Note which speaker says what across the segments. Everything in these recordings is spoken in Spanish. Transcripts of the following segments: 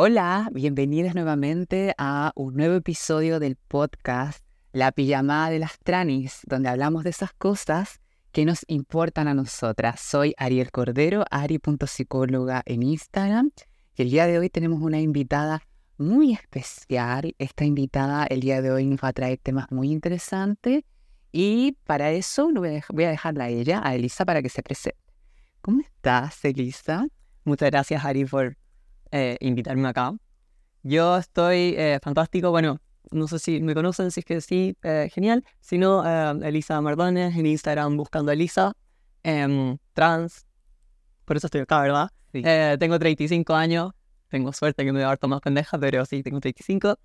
Speaker 1: Hola, bienvenidos nuevamente a un nuevo episodio del podcast La Pijamada de las Tranis, donde hablamos de esas cosas que nos importan a nosotras. Soy Ariel Cordero, ari.psicóloga en Instagram, y el día de hoy tenemos una invitada muy especial. Esta invitada el día de hoy nos va a traer temas muy interesantes y para eso voy a dejarla a ella, a Elisa, para que se presente. ¿Cómo estás, Elisa?
Speaker 2: Muchas gracias, Ari, por eh, invitarme acá. Yo estoy eh, fantástico, bueno, no sé si me conocen, si es que sí, eh, genial. Si no, Elisa Mardones en Instagram buscando a Elisa, em, trans, por eso estoy acá, ¿verdad? tengo 35 años, tengo suerte que me voy a dar más pendeja, pero sí, tengo 35.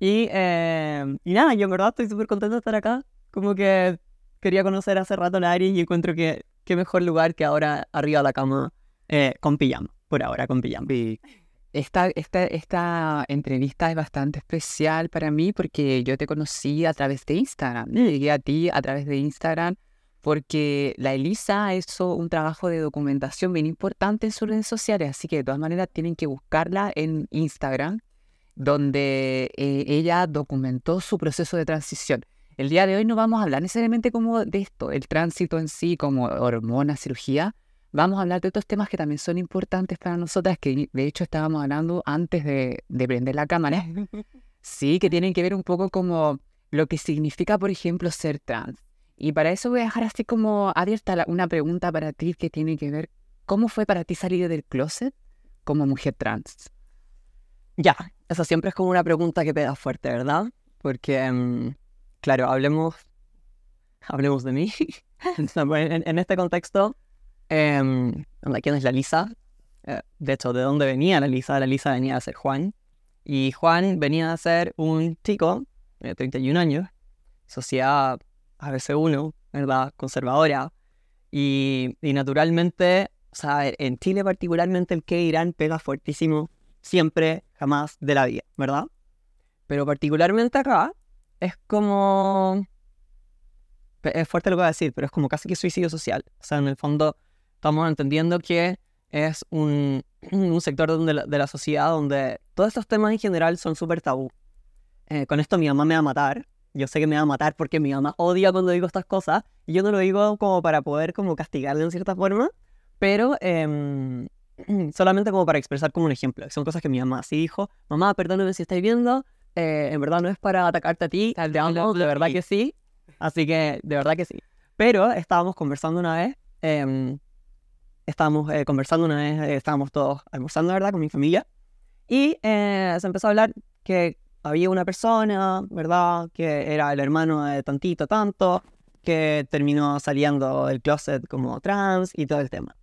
Speaker 2: Y, em, y nada, yo en verdad estoy súper contento de estar acá. Como que quería conocer hace rato la Ari y encuentro que qué mejor lugar que ahora arriba de la cama con pijama, por ahora con pijama.
Speaker 1: Esta, esta, esta entrevista es bastante especial para mí porque yo te conocí a través de Instagram. Llegué a ti a través de Instagram porque la Elisa hizo un trabajo de documentación bien importante en sus redes sociales, así que de todas maneras tienen que buscarla en Instagram, donde eh, ella documentó su proceso de transición. El día de hoy no vamos a hablar necesariamente como de esto, el tránsito en sí, como hormona, cirugía, vamos a hablar de otros temas que también son importantes para nosotras, que de hecho estábamos hablando antes de, prender la cámara. Sí, que tienen que ver un poco como lo que significa, por ejemplo, ser trans. Y para eso voy a dejar así como abierta una pregunta para ti que tiene que ver, ¿cómo fue para ti salir del closet como mujer trans?
Speaker 2: Ya, eso siempre es como una pregunta que pega fuerte, ¿verdad? Porque, em, claro, hablemos, hablemos de mí. en este contexto, eh, ¿Quién es la Lisa? Eh, de hecho, ¿de dónde venía la Lisa? La Lisa venía a ser Juan. Y Juan venía a ser un chico de 31 años, sociedad ABC1, ¿verdad? Conservadora. Y, y naturalmente, o sea, en Chile particularmente el que Irán pega fuertísimo siempre, jamás de la vida, ¿verdad? Pero particularmente acá es como... Es fuerte lo que voy a decir, pero es como casi que suicidio social. O sea, en el fondo estamos entendiendo que es un, sector de, la, de, la, sociedad donde todos estos temas en general son súper tabú. Eh, con esto mi mamá me va a matar. Yo sé que me va a matar porque mi mamá odia cuando digo estas cosas. Y yo no lo digo como para poder como castigarle en cierta forma, pero em, solamente como para expresar como un ejemplo. Son cosas que mi mamá sí dijo. Mamá, perdóname si estáis viendo. Eh, en verdad no es para atacarte a ti. de verdad que sí. Así que, de verdad que sí. Pero estábamos conversando una vez em, estábamos eh, conversando una vez, eh, estábamos todos almorzando, ¿verdad?, con mi familia, y eh, se empezó a hablar que había una persona, ¿verdad?, que era el hermano de tantito, tanto, que terminó saliendo del closet como trans y todo el tema.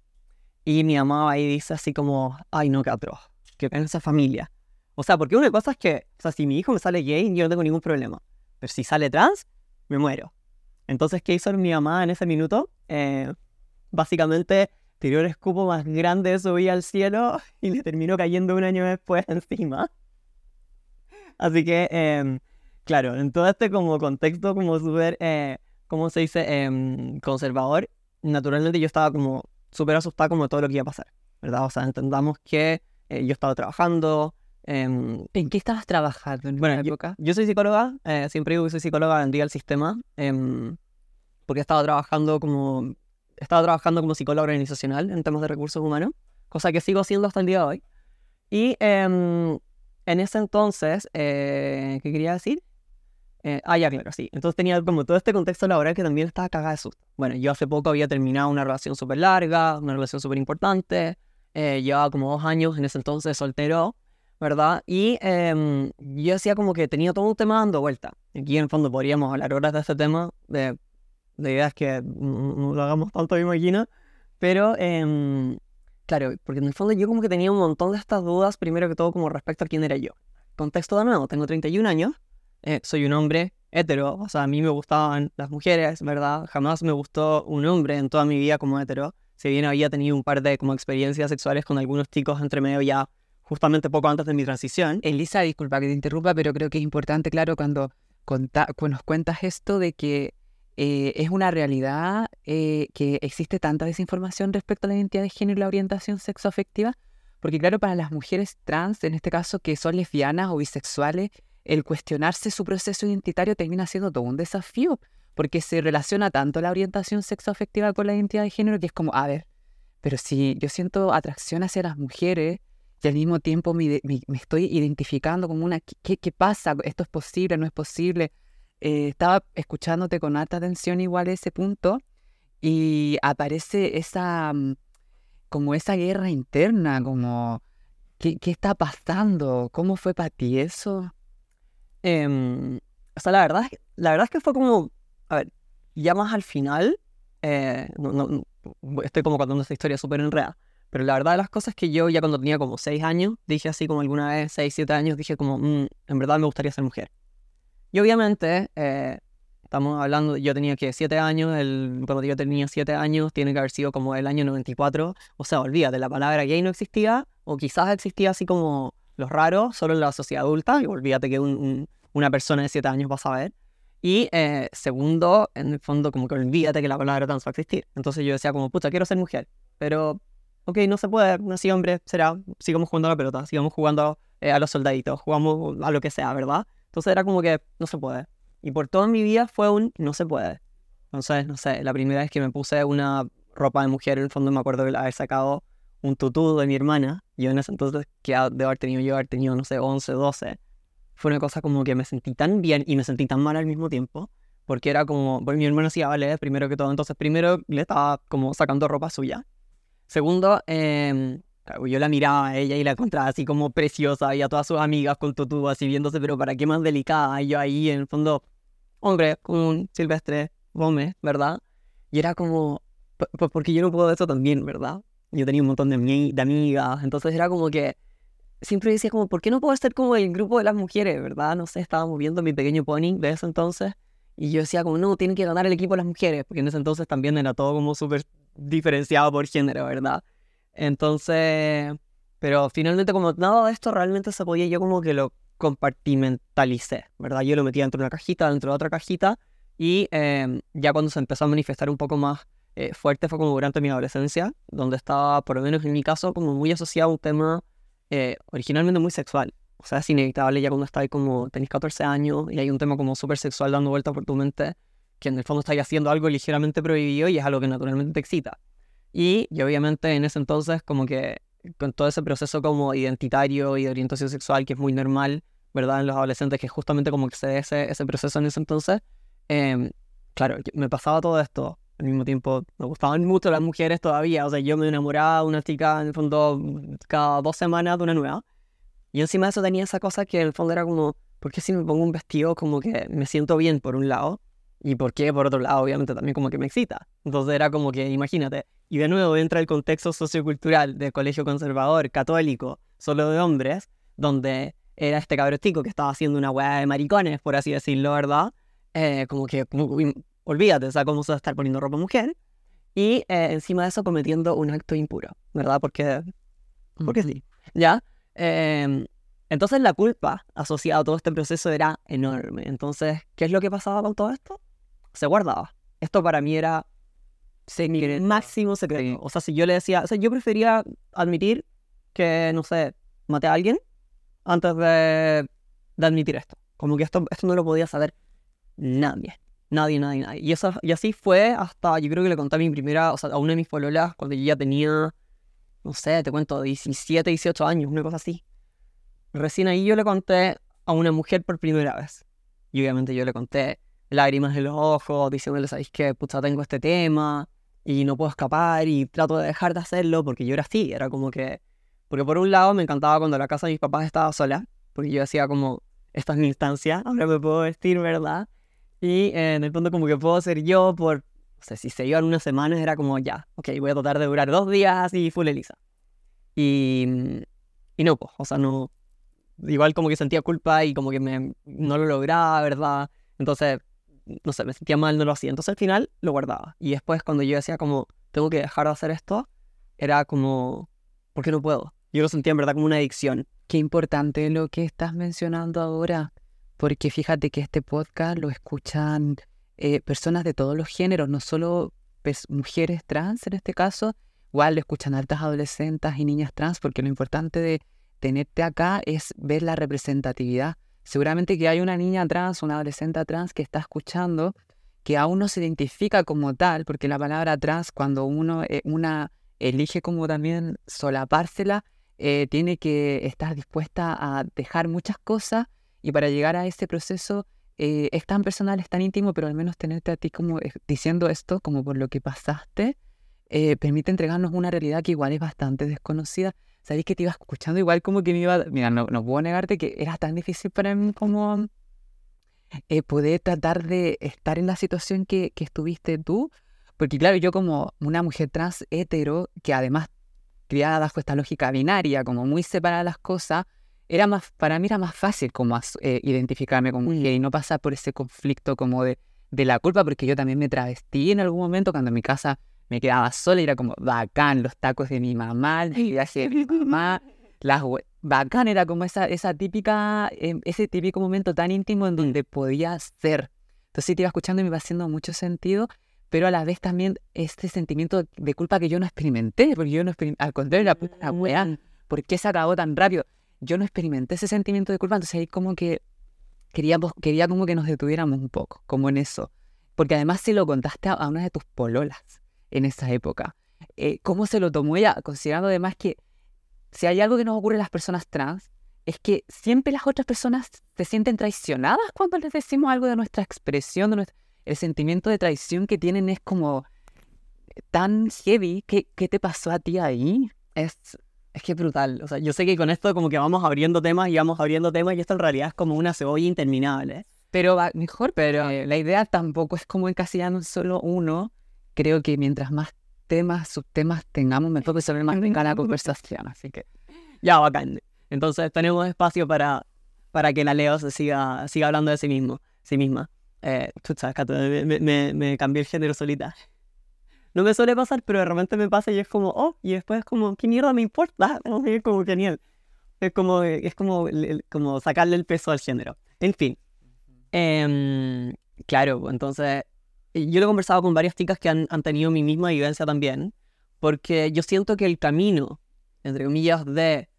Speaker 2: Y mi mamá ahí dice así como, ay, no, qué atroz, que en esa familia. O sea, porque una cosa es que, o sea, si mi hijo me sale gay, yo no tengo ningún problema. Pero si sale trans, me muero. Entonces, ¿qué hizo mi mamá en ese minuto? básicamente el escupo más grande de su vida al cielo y le terminó cayendo un año después encima. Así que, em, claro, en todo este como contexto como súper, eh, ¿cómo se dice?, em, conservador, naturalmente yo estaba como súper asustada como todo lo que iba a pasar, ¿verdad? O sea, entendamos que eh, yo estaba trabajando.
Speaker 1: Em, ¿En qué estabas trabajando en
Speaker 2: bueno, época? Yo, soy psicóloga, eh, siempre digo que soy psicóloga, vendía el sistema, porque estaba trabajando como estaba trabajando como psicóloga organizacional en temas de recursos humanos, cosa que sigo haciendo hasta el día de hoy. Y em, en ese entonces, eh, ¿qué quería decir? Eh, ah, ya, claro, sí. Entonces tenía como todo este contexto laboral que también estaba cagada de susto. Bueno, yo hace poco había terminado una relación súper larga, una relación súper importante. Eh, llevaba como dos años en ese entonces soltero, ¿verdad? Y em, yo decía como que tenía todo un tema dando vuelta. Aquí en el fondo podríamos hablar horas de este tema, de la idea es que no, lo hagamos tanto, me imagino. Pero, eh, claro, porque en el fondo yo como que tenía un montón de estas dudas, primero que todo como respecto a quién era yo. Contexto de nuevo, tengo 31 años, eh, soy un hombre hetero, o sea, a mí me gustaban las mujeres, ¿verdad? Jamás me gustó un hombre en toda mi vida como hetero. Si bien había tenido un par de como experiencias sexuales con algunos chicos entre medio ya justamente poco antes de mi transición.
Speaker 1: Elisa, disculpa que te interrumpa, pero creo que es importante, claro, cuando, cuando nos cuentas esto de que eh, es una realidad eh, que existe tanta desinformación respecto a la identidad de género y la orientación sexoafectiva, Porque claro, para las mujeres trans, en este caso que son lesbianas o bisexuales, el cuestionarse su proceso identitario termina siendo todo un desafío, porque se relaciona tanto la orientación sexoafectiva con la identidad de género que es como, a ver, pero si yo siento atracción hacia las mujeres y al mismo tiempo me, estoy identificando como una, ¿qué, ¿qué, pasa? ¿Esto es posible? ¿No es posible? Eh, estaba escuchándote con alta atención igual ese punto y aparece esa, mm, como esa guerra interna, como, ¿qué, qué está pasando? ¿Cómo fue para ti eso?
Speaker 2: Em, o sea, la verdad, la verdad es que fue como, a ver, ya más al final, eh, no, estoy como contando esta historia súper enredada, pero la verdad de las cosas es que yo ya cuando tenía como 6 años, dije así como alguna vez, 6, 7 años, dije como, mm, en verdad me gustaría ser mujer. Y obviamente, eh, estamos hablando, yo tenía que 7 años, el, cuando yo tenía 7 años, tiene que haber sido como el año 94, o sea, olvídate, la palabra gay no existía, o quizás existía así como los raros, solo en la sociedad adulta, y olvídate que un, una persona de 7 años va a saber. Y eh, segundo, en el fondo, como que olvídate que la palabra trans va a existir. Entonces yo decía como, puta, quiero ser mujer. Pero, ok, no se puede, nací hombre, será, sigamos jugando a la pelota, sigamos jugando eh, a los soldaditos, jugamos a lo que sea, ¿verdad? Entonces era como que no se puede. Y por toda mi vida fue un no se puede. Entonces, no sé, la primera vez que me puse una ropa de mujer, en el fondo me acuerdo de haber sacado un tutú de mi hermana. Yo en ese entonces, que de haber tenido yo, haber tenido, no sé, 11, 12 fue una cosa como que me sentí tan bien y me sentí tan mal al mismo tiempo, porque era como, bueno, mi hermano hacía ballet primero que todo, entonces primero le estaba como sacando ropa suya. Segundo, eh, yo la miraba a ella y la encontraba así como preciosa y a todas sus amigas con tutú así viéndose, pero para qué más delicada. Y yo ahí en el fondo, hombre, un silvestre, Gómez, ¿verdad? Y era como, porque yo no puedo eso también, ¿verdad? Yo tenía un montón de, de amigas, entonces era como que siempre decía como, ¿por qué no puedo estar como el grupo de las mujeres, verdad? No sé, estábamos viendo mi pequeño pony de ese entonces y yo decía como, no, tienen que ganar el equipo de las mujeres, porque en ese entonces también era todo como súper diferenciado por género, ¿verdad? Entonces, pero finalmente como nada de esto realmente se podía, yo como que lo compartimentalicé, ¿verdad? Yo lo metía dentro de una cajita, dentro de otra cajita y em, ya cuando se empezó a manifestar un poco más eh, fuerte fue como durante mi adolescencia, donde estaba, por lo menos en mi caso, como muy asociado a un tema eh, originalmente muy sexual. O sea, es inevitable ya cuando estás como, tenés 14 años y hay un tema como súper sexual dando vueltas por tu mente, que en el fondo estás haciendo algo ligeramente prohibido y es algo que naturalmente te excita. Y, obviamente en ese entonces como que con todo ese proceso como identitario y de orientación sexual que es muy normal, ¿verdad? En los adolescentes, que justamente como que se ve ese, ese proceso en ese entonces, eh, claro, me pasaba todo esto al mismo tiempo me gustaban mucho las mujeres todavía. O sea, yo me enamoraba de una chica en el fondo cada dos semanas de una nueva. Y encima de eso tenía esa cosa que en el fondo era como, ¿por qué si me pongo un vestido como que me siento bien por un lado? Y por qué por otro lado, obviamente también como que me excita. Entonces era como que, imagínate, y de nuevo entra el contexto sociocultural del colegio conservador, católico, solo de hombres, donde era este cabrón chico que estaba haciendo una weá de maricones, por así decirlo, ¿verdad? Eh, como que olvídate, o sea, cómo se va a estar poniendo ropa mujer. Y eh, encima de eso cometiendo un acto impuro, ¿verdad? Porque, porque sí, ¿ya? Em, entonces la culpa asociada a todo este proceso era enorme. Entonces, ¿qué es lo que pasaba con todo esto? Se guardaba. Esto para mí era mi máximo secreto. O sea, si yo le decía, o sea, yo prefería admitir que, no sé, maté a alguien antes de, de admitir esto. Como que esto, esto no lo podía saber nadie. Nadie, nadie, nadie. Y, eso, y así fue hasta, yo creo que le conté a mi primera, o sea, a una de mis pololas cuando yo ya tenía, no sé, te cuento, 17, 18 años, una cosa así. Recién ahí yo le conté a una mujer por primera vez. Y obviamente yo le conté lágrimas en los ojos, diciéndole, ¿sabéis qué? Pucha, tengo este tema y no puedo escapar y trato de dejar de hacerlo porque yo era así, era como que... Porque por un lado me encantaba cuando la casa de mis papás estaba sola, porque yo decía como, esta es mi instancia, ahora me puedo vestir, ¿verdad? Y en el fondo como que puedo ser yo por, o sea, si se iban unas semanas era como ya, ok, voy a tratar de durar dos días y full Elisa. Y, y no, pues, o sea, no, igual como que sentía culpa y como que me, no lo lograba, ¿verdad? Entonces, no sé, me sentía mal, no lo hacía. Entonces al final lo guardaba. Y después cuando yo decía como, tengo que dejar de hacer esto, era como, ¿por qué no puedo? Yo lo sentía en verdad como una adicción.
Speaker 1: Qué importante lo que estás mencionando ahora, porque fíjate que este podcast lo escuchan eh, personas de todos los géneros, no solo mujeres trans en este caso, igual lo escuchan altas adolescentes y niñas trans, porque lo importante de tenerte acá es ver la representatividad. Seguramente que hay una niña trans, una adolescente trans que está escuchando que aún no se identifica como tal, porque la palabra trans, cuando uno eh, una elige como también solapársela, eh, tiene que estar dispuesta a dejar muchas cosas y para llegar a ese proceso eh, es tan personal, es tan íntimo, pero al menos tenerte a ti como diciendo esto, como por lo que pasaste, permite entregarnos una realidad que igual es bastante desconocida. Sabéis que te iba escuchando igual como que me iba, mira, no, no puedo negarte que era tan difícil para mí como eh, poder tratar de estar en la situación que, que estuviste tú. Porque claro, yo como una mujer trans hetero, que además criada bajo esta lógica binaria, como muy separada las cosas, era más, para mí era más fácil como eh, identificarme como mujer y no pasar por ese conflicto como de, de la culpa, porque yo también me travestí en algún momento cuando en mi casa me quedaba sola y era como bacán los tacos de mi mamá, el viaje de mi mamá, las bacán, era como esa, esa típica, em, ese típico momento tan íntimo en donde podía ser. Entonces te iba escuchando y me iba haciendo mucho sentido, pero a la vez también este sentimiento de culpa que yo no experimenté, porque yo no experimenté, al contrario, la puta weá, mm. ¿por qué se acabó tan rápido? Yo no experimenté ese sentimiento de culpa, entonces ahí como que queríamos, quería como que nos detuviéramos un poco, como en eso. Porque además si lo contaste a, una de tus pololas en esa época, eh, ¿cómo se lo tomó ella? Considerando además que si hay algo que nos ocurre a las personas trans, es que siempre las otras personas se sienten traicionadas cuando les decimos algo de nuestra expresión, de el sentimiento de traición que tienen es como tan heavy. ¿Qué, qué te pasó a ti ahí?
Speaker 2: Es, es que es brutal. O sea, yo sé que con esto como que vamos abriendo temas y vamos abriendo temas y esto en realidad es como una cebolla interminable.
Speaker 1: Pero va mejor, pero eh, la idea tampoco es como encasillarnos solo uno. Creo que mientras más temas, subtemas tengamos, me puedo saber más en la conversación. Así que
Speaker 2: ya, bacán. Entonces tenemos espacio para, para que la Leo se siga, siga hablando de sí mismo, sí misma. Eh, tú sabes, me, me, me, cambié el género solita. No me suele pasar, pero de repente me pasa y es como, oh, y después es como, ¿qué mierda me importa? Es como genial. Es como, es como, como sacarle el peso al género. En fin. Em, claro, entonces yo lo he conversado con varias chicas que han, han, tenido mi misma vivencia también, porque yo siento que el camino, entre comillas, de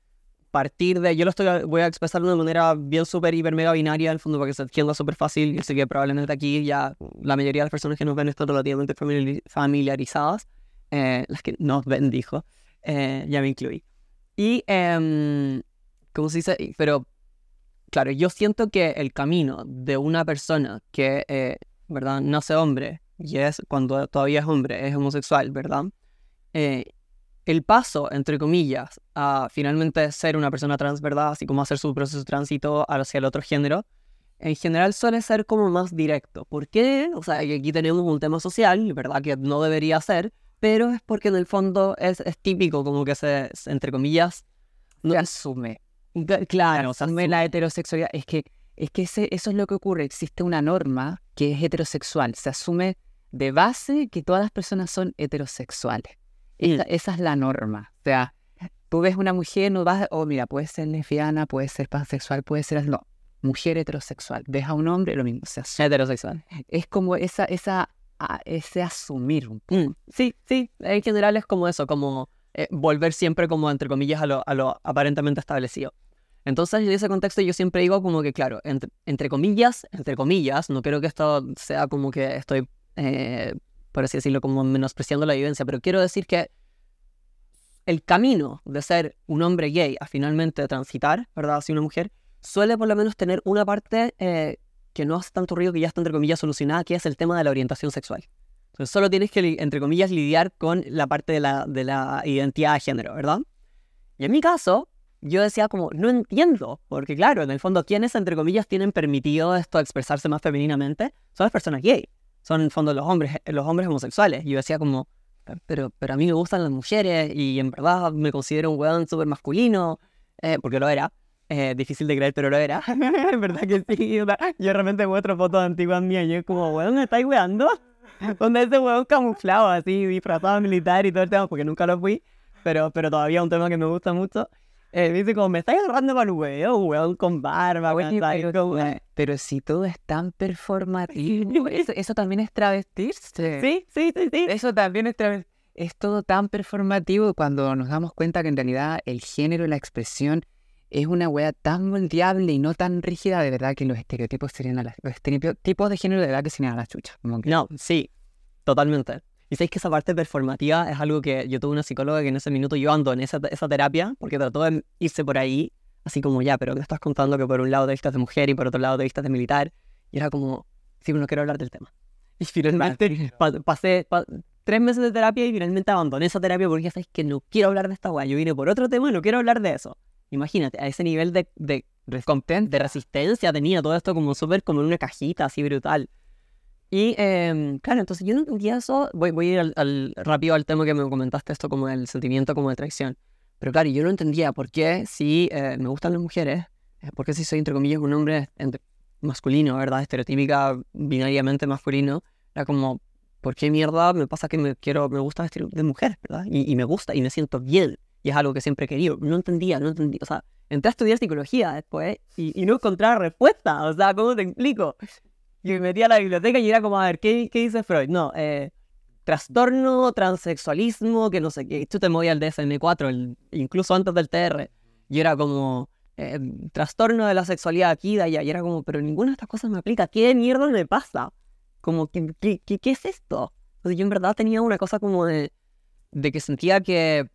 Speaker 2: partir de, yo lo estoy, voy a expresar de una manera bien súper, hiper, mega binaria, en el fondo, para que se entienda súper fácil, y sé que probablemente aquí ya la mayoría de las personas que nos ven están relativamente familiarizadas, eh, las que nos ven, dijo, eh, ya me incluí. Y, eh, ¿cómo se dice? Pero, claro, yo siento que el camino de una persona que eh, ¿verdad? Nace hombre y es cuando todavía es hombre, es homosexual, ¿verdad? Eh, el paso, entre comillas, a finalmente ser una persona trans, ¿verdad? Así como hacer su proceso de tránsito hacia el otro género, en general suele ser como más directo. ¿Por qué? O sea, aquí tenemos un tema social, ¿verdad? Que no debería ser, pero es porque en el fondo es, es típico como que se, entre comillas,
Speaker 1: no se asume.
Speaker 2: Claro,
Speaker 1: se asume la heterosexualidad. Es que es que eso es lo que ocurre. Existe una norma que es heterosexual. Se asume de base que todas las personas son heterosexuales. Esa, es la norma. O sea, tú ves una mujer, no vas, oh, mira, puede ser lesbiana, puede ser pansexual, puede ser, no, mujer heterosexual. Ves a un hombre, lo mismo, se asume.
Speaker 2: Heterosexual.
Speaker 1: Es como esa, esa, ese asumir un
Speaker 2: poco. Mm, sí, sí, en general es como eso, como eh, volver siempre como, entre comillas, a lo, a lo aparentemente establecido. Entonces, en ese contexto yo siempre digo como que, claro, entre, comillas, entre comillas, no quiero que esto sea como que estoy, eh, por así decirlo, como menospreciando la vivencia, pero quiero decir que el camino de ser un hombre gay a finalmente transitar, ¿verdad?, hacia una mujer, suele por lo menos tener una parte eh, que no hace tanto ruido, que ya está, entre comillas, solucionada, que es el tema de la orientación sexual. Entonces, solo tienes que, entre comillas, lidiar con la parte de la, de la identidad de género, ¿verdad? Y en mi caso, yo decía como, no entiendo, porque claro, en el fondo, quienes, entre comillas, tienen permitido esto expresarse más femeninamente son las personas gay, son en el fondo los hombres, los hombres homosexuales. Yo decía como, pero, pero a mí me gustan las mujeres y en verdad me considero un weón súper masculino, eh, porque lo era. Eh, difícil de creer, pero lo era. en verdad que sí. Yo realmente muestro fotos antiguas mías y yo como, weón, ¿me estáis weando? Donde ese weón camuflado así, disfrazado militar y todo el tema, porque nunca lo fui, pero, pero todavía es un tema que me gusta mucho. Eh, dice como, me estáis agarrando para el huevo, weón, con barba,
Speaker 1: weón, pero, pero, si todo es tan performativo, eso, eso también es travestirse.
Speaker 2: Sí, sí, sí, sí.
Speaker 1: Eso también es travestirse. es todo tan performativo cuando nos damos cuenta que en realidad el género, la expresión, es una wea tan moldeable y no tan rígida, de verdad que los estereotipos serían a la, los estereotipos de género de verdad que serían a la chucha.
Speaker 2: No, sí, totalmente. Y sabéis que esa parte performativa es algo que yo tuve una psicóloga que en ese minuto yo ando en esa, esa terapia, porque trató de irse por ahí, así como ya, pero me estás contando que por un lado te vistas de mujer y por otro lado te vistas de militar. Y era como, sí, pero no quiero hablar del tema. Y finalmente pasé tres meses de terapia y finalmente abandoné esa terapia porque ya sabéis que no quiero hablar de esta weá. Yo vine por otro tema y no quiero hablar de eso. Imagínate, a ese nivel de, de, de resistencia tenía todo esto como súper como en una cajita así brutal. Y em, claro, entonces yo no entendía eso. Voy, voy a ir al, rápido al tema que me comentaste, esto como el sentimiento como de traición. Pero claro, yo no entendía por qué si eh, me gustan las mujeres, eh, por qué si soy entre comillas un hombre masculino, ¿verdad? Estereotípica, binariamente masculino, era como, ¿por qué mierda me pasa que me quiero, me gusta vestir de mujer, ¿verdad? Y, y me gusta y me siento bien y es algo que siempre he querido. No entendía, no entendía. O sea, entré a estudiar psicología después y, y no encontraba respuesta. O sea, ¿cómo te explico? Y me metí a la biblioteca y era como, a ver, ¿qué, qué dice Freud? No, eh, trastorno, transexualismo, que no sé qué. Tú te movías al DSM-4, incluso antes del TR. Y era como, eh, trastorno de la sexualidad aquí, de allá. Y era como, pero ninguna de estas cosas me aplica. ¿Qué mierda me pasa? Como, ¿qué, qué, qué, es esto? Entonces yo en verdad tenía una cosa como de, de que sentía que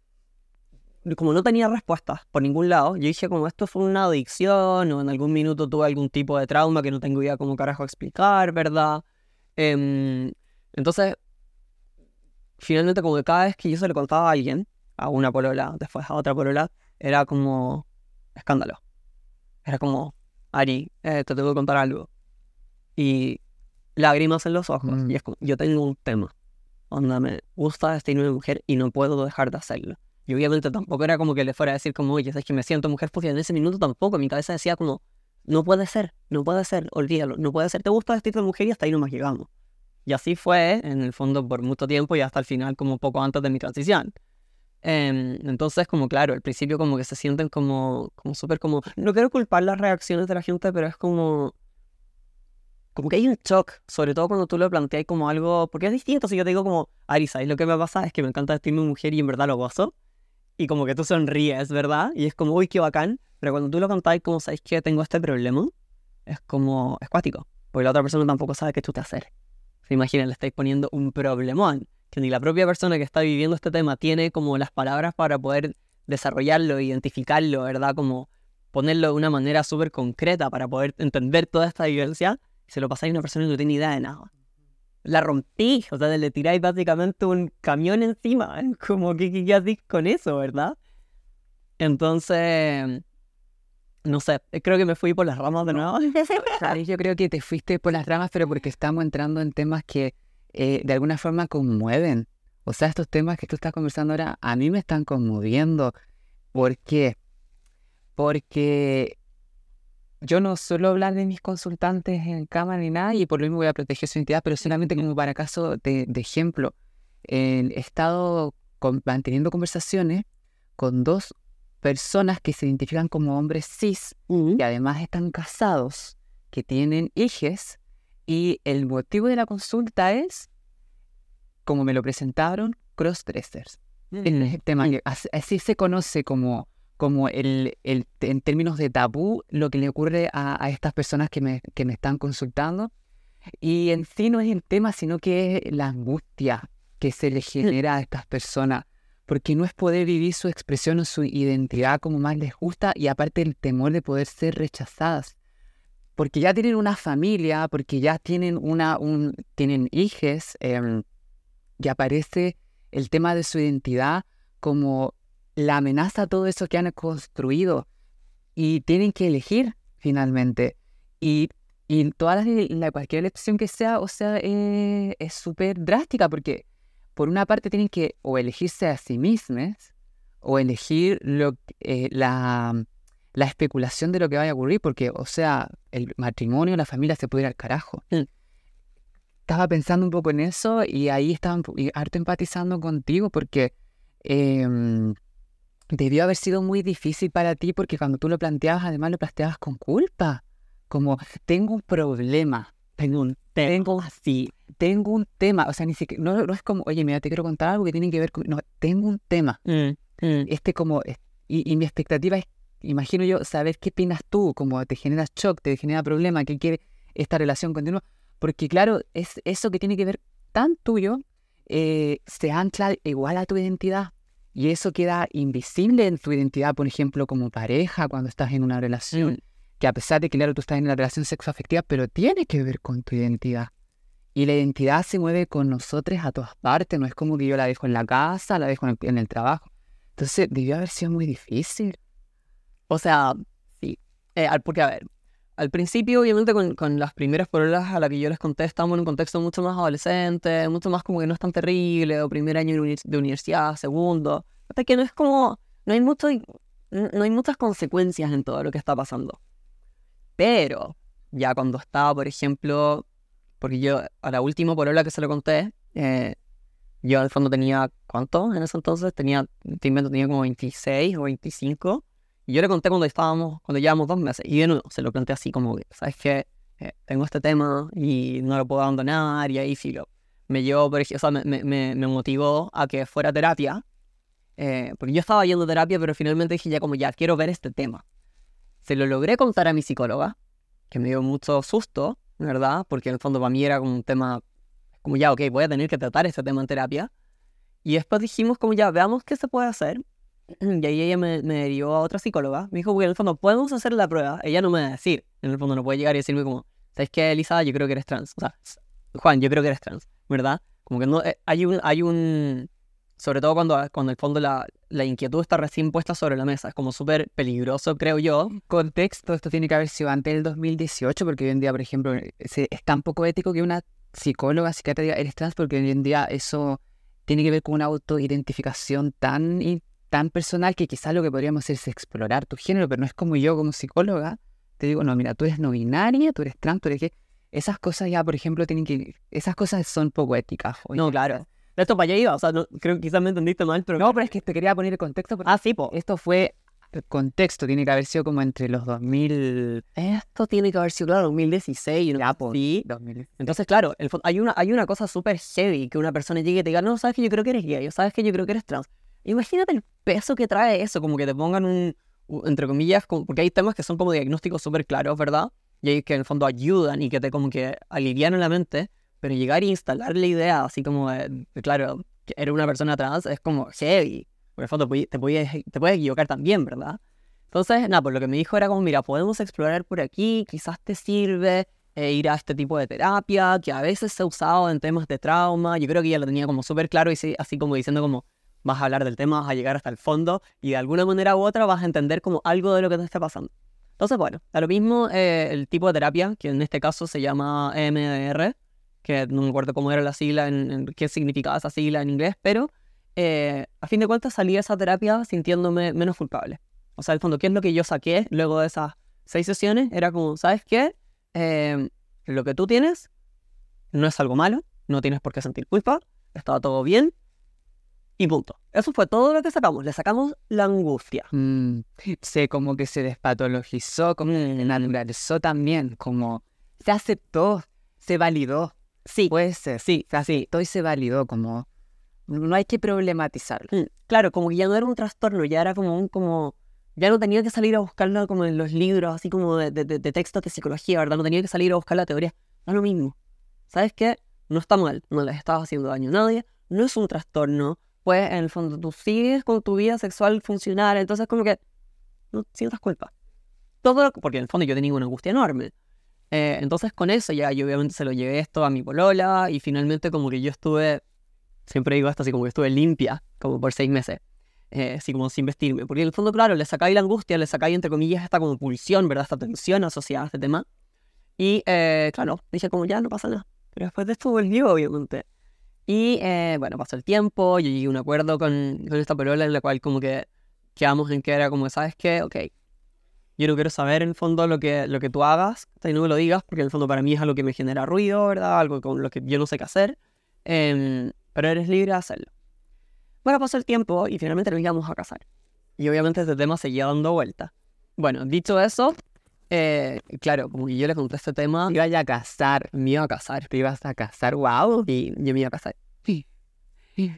Speaker 2: como no tenía respuestas por ningún lado, yo dije como esto fue una adicción o en algún minuto tuve algún tipo de trauma que no tengo idea cómo carajo explicar, ¿verdad? Em, entonces, finalmente como que cada vez que yo se lo contaba a alguien, a una polola, después a otra polola, era como escándalo. Era como, Ari, eh, te tengo que contar algo. Y lágrimas en los ojos. Mm. Y es como, yo tengo un tema. Onda, me gusta vestirme de mujer y no puedo dejar de hacerlo. Y obviamente tampoco era como que le fuera a decir como, oye, es que me siento mujer, pues en ese minuto tampoco, mi cabeza decía como, no puede ser, no puede ser, olvídalo, no puede ser, te gusta vestirte de mujer y hasta ahí nomás llegamos. Y así fue, en el fondo, por mucho tiempo y hasta el final, como poco antes de mi transición. Em, entonces, como claro, al principio como que se sienten como, como súper como, no quiero culpar las reacciones de la gente, pero es como, como que hay un shock, sobre todo cuando tú lo planteas como algo, porque es distinto, si yo te digo como, Arisa, y lo que me pasa es que me encanta vestirme mujer y en verdad lo gozo, y como que tú sonríes, ¿verdad? Y es como, uy, qué bacán. Pero cuando tú lo cantáis como sabéis que tengo este problema, es como, es cuático. Porque la otra persona tampoco sabe qué tú te hacer. Se imagina, le estáis poniendo un problemón. Que ni la propia persona que está viviendo este tema tiene como las palabras para poder desarrollarlo, identificarlo, ¿verdad? Como ponerlo de una manera súper concreta para poder entender toda esta vivencia. Y se lo pasáis a una persona que no tiene idea de nada la rompí, o sea, le tiráis básicamente un camión encima, como que, que ya con eso, ¿verdad? Entonces, no sé, creo que me fui por las ramas de nuevo.
Speaker 1: yo creo que te fuiste por las ramas, pero porque estamos entrando en temas que eh, de alguna forma conmueven. O sea, estos temas que tú estás conversando ahora a mí me están conmoviendo. ¿Por qué? Porque yo no suelo hablar de mis consultantes en cámara ni nada y por lo mismo voy a proteger su identidad, pero solamente como para caso de, ejemplo, he estado manteniendo conversaciones con dos personas que se identifican como hombres cis y además están casados, que tienen hijos y el motivo de la consulta es, como me lo presentaron, crossdressers. Mm. El tema así se conoce como como el, el, en términos de tabú lo que le ocurre a, estas personas que me, que me están consultando. Y en sí no es el tema, sino que es la angustia que se le genera a estas personas, porque no es poder vivir su expresión o su identidad como más les gusta y aparte el temor de poder ser rechazadas, porque ya tienen una familia, porque ya tienen, una, un, tienen hijos, eh, y aparece el tema de su identidad como la amenaza a todo eso que han construido y tienen que elegir finalmente. Y, y todas la, cualquier elección que sea, o sea, eh, es súper drástica porque por una parte tienen que o elegirse a sí mismas o elegir lo, eh, la, la, especulación de lo que vaya a ocurrir porque, o sea, el matrimonio, la familia se puede ir al carajo. Mm. Estaba pensando un poco en eso y ahí estaba harto empatizando contigo porque... Em, debió haber sido muy difícil para ti porque cuando tú lo planteabas, además lo planteabas con culpa. Como, tengo un problema.
Speaker 2: tengo un
Speaker 1: tengo así, tengo un tema, o sea, ni siquiera, no, no es como, oye, mira, te quiero contar algo que tiene que ver con, no, tengo un tema.
Speaker 2: Mm, mm.
Speaker 1: Este como, y, y mi expectativa es, imagino yo, saber qué opinas tú, como te genera shock, te genera problema, qué quiere esta relación continua, porque claro, es eso que tiene que ver tan tuyo, eh, se ancla igual a tu identidad. Y eso queda invisible en tu identidad, por ejemplo, como pareja, cuando estás en una relación, que a pesar de que, claro, tú estás en una relación sexoafectiva, pero tiene que ver con tu identidad. Y la identidad se mueve con nosotros a todas partes, no es como que yo la dejo en la casa, la dejo en el, en el trabajo. Entonces, debió haber sido muy difícil.
Speaker 2: O sea, sí. Eh, porque, a ver, al principio, obviamente, con, las primeras pruebas a las que yo les conté, estábamos en un contexto mucho más adolescente, mucho más como que no es tan terrible, o primer año de uni- de universidad, segundo. Hasta que no es como, no hay mucho, no hay muchas consecuencias en todo lo que está pasando. Pero, ya cuando estaba, por ejemplo, porque yo, a la última polola que se lo conté, eh, yo al fondo tenía, ¿cuánto en ese entonces? Tenía, te tenía como 26 o 25. Y yo le conté cuando estábamos, cuando llevábamos dos meses. Y de nuevo, se lo planteé así como, ¿sabes qué? Eh, tengo este tema y no lo puedo abandonar. Y ahí filo. Me llevó, por ejemplo, o sea, me, me- me, motivó a que fuera terapia. eh, porque yo estaba yendo a terapia, pero finalmente dije ya como, ya, quiero ver este tema. Se lo logré contar a mi psicóloga, que me dio mucho susto, ¿verdad? Porque en el fondo para mí era como un tema, como ya, ok, voy a tener que tratar este tema en terapia. Y después dijimos como ya, veamos qué se puede hacer. Y ahí ella me, me derivó a otra psicóloga. Me dijo, porque en el fondo podemos hacer la prueba. Ella no me va a decir. En el fondo no puede llegar y decirme como, ¿sabes qué, Elisa? Yo creo que eres trans. O sea, Juan, yo creo que eres trans, ¿verdad? Como que no, eh, hay un, hay un, sobre todo cuando, cuando en el fondo la, la inquietud está recién puesta sobre la mesa. Es como súper peligroso, creo yo.
Speaker 1: Contexto, esto tiene que haber sido antes del 2018, porque hoy en día, por ejemplo, es tan poco ético que una psicóloga, psiquiatra diga, eres trans, porque hoy en día eso tiene que ver con una autoidentificación tan, tan personal que quizás lo que podríamos hacer es explorar tu género, pero no es como yo como psicóloga. Te digo, no, mira, tú eres no binaria, tú eres trans, tú eres gay. Esas cosas ya, por ejemplo, tienen que... Esas cosas son poco éticas. hoy
Speaker 2: No, claro. De esto para allá iba. O sea, no- creo que quizás me entendiste mal, pero...
Speaker 1: No, pero es que te quería poner el contexto porque
Speaker 2: Ah, sí, po.
Speaker 1: esto fue... El contexto tiene que haber sido como entre los 2000...
Speaker 2: Esto tiene que haber sido, claro, 2016. ¿no?
Speaker 1: Ya, po.
Speaker 2: Sí.
Speaker 1: 2000.
Speaker 2: Entonces, claro, el hay una, hay una cosa súper heavy que una persona llegue y te diga, no, sabes que yo creo que eres gay, o sabes que yo creo que eres trans. Imagínate el peso que trae eso, como que te pongan un, entre comillas, porque hay temas que son como diagnósticos súper claros, ¿verdad? Y hay que en el fondo ayudan y que te como que alivian la mente, pero llegar y instalar la idea así como de, de, claro, que eres una persona trans es como heavy. Porque en el fondo te puedes, te puedes equivocar también, ¿verdad? Entonces, nada, pues lo que me dijo era como, mira, podemos explorar por aquí, quizás te sirve eh, ir a este tipo de terapia, que a veces se ha usado en temas de trauma. Yo creo que ella lo tenía como súper claro y sí, así como diciendo como, vas a hablar del tema, vas a llegar hasta el fondo y de alguna manera u otra vas a entender como algo de lo que te está pasando. Entonces, bueno, a lo mismo eh, el tipo de terapia, que en este caso se llama EMDR, que no me acuerdo cómo era la sigla, en, en- qué significaba esa sigla en inglés, pero eh, a fin de cuentas salí de esa terapia sintiéndome menos culpable. O sea, al fondo, ¿qué es lo que yo saqué luego de esas seis sesiones? Era como, ¿sabes qué? Eh, lo que tú tienes no es algo malo, no tienes por qué sentir culpa, estaba todo bien y punto. Eso fue todo lo que sacamos. Le sacamos la angustia.
Speaker 1: Mm, se como que se despatologizó, como se naturalizó también, como se aceptó, se validó.
Speaker 2: Sí,
Speaker 1: Puede ser,
Speaker 2: sí,
Speaker 1: se aceptó y se validó, como no hay que problematizarlo.
Speaker 2: Mm, Claro, como que ya no era un trastorno, ya era como un, como, ya no tenía que salir a buscarla como en los libros, así como de, de, de- textos de psicología, ¿verdad? No tenía que salir a buscar la teoría. Da lo mismo. ¿Sabes qué? No está mal, no les estás haciendo daño a nadie, no es un trastorno, pues en el fondo tú sigues con tu vida sexual funcional, entonces como que no sientas culpa. Todo, lo- porque en el fondo yo tenía una angustia enorme. Eh, entonces con eso ya yo obviamente se lo llevé esto a mi polola y finalmente como que yo estuve siempre digo esto así como que estuve limpia, como por seis meses, eh, así como sin vestirme. Porque en el fondo, claro, le sacáis la angustia, le sacáis entre comillas esta como pulsión, ¿verdad? Esta tensión asociada a este tema. Y eh, claro, dije como ya no pasa nada. Pero después de esto volvió, obviamente. Y eh, bueno, pasó el tiempo, yo llegué a un acuerdo con, con esta polola en la cual como que quedamos en que era como, ¿sabes qué? Ok, yo no quiero saber en el fondo lo que, lo que tú hagas, y no me lo digas, porque en el fondo para mí es algo que me genera ruido, ¿verdad? Algo con lo que yo no sé qué hacer. Em, pero eres libre de hacerlo. Bueno, pasó el tiempo y finalmente nos íbamos a casar. Y obviamente este tema seguía dando vuelta. Bueno, dicho eso, eh, claro, como que yo le conté este tema,
Speaker 1: Te ibas a casar,
Speaker 2: me iba a casar.
Speaker 1: te ibas a casar, wow.
Speaker 2: Y yo me iba a casar.
Speaker 1: Sí.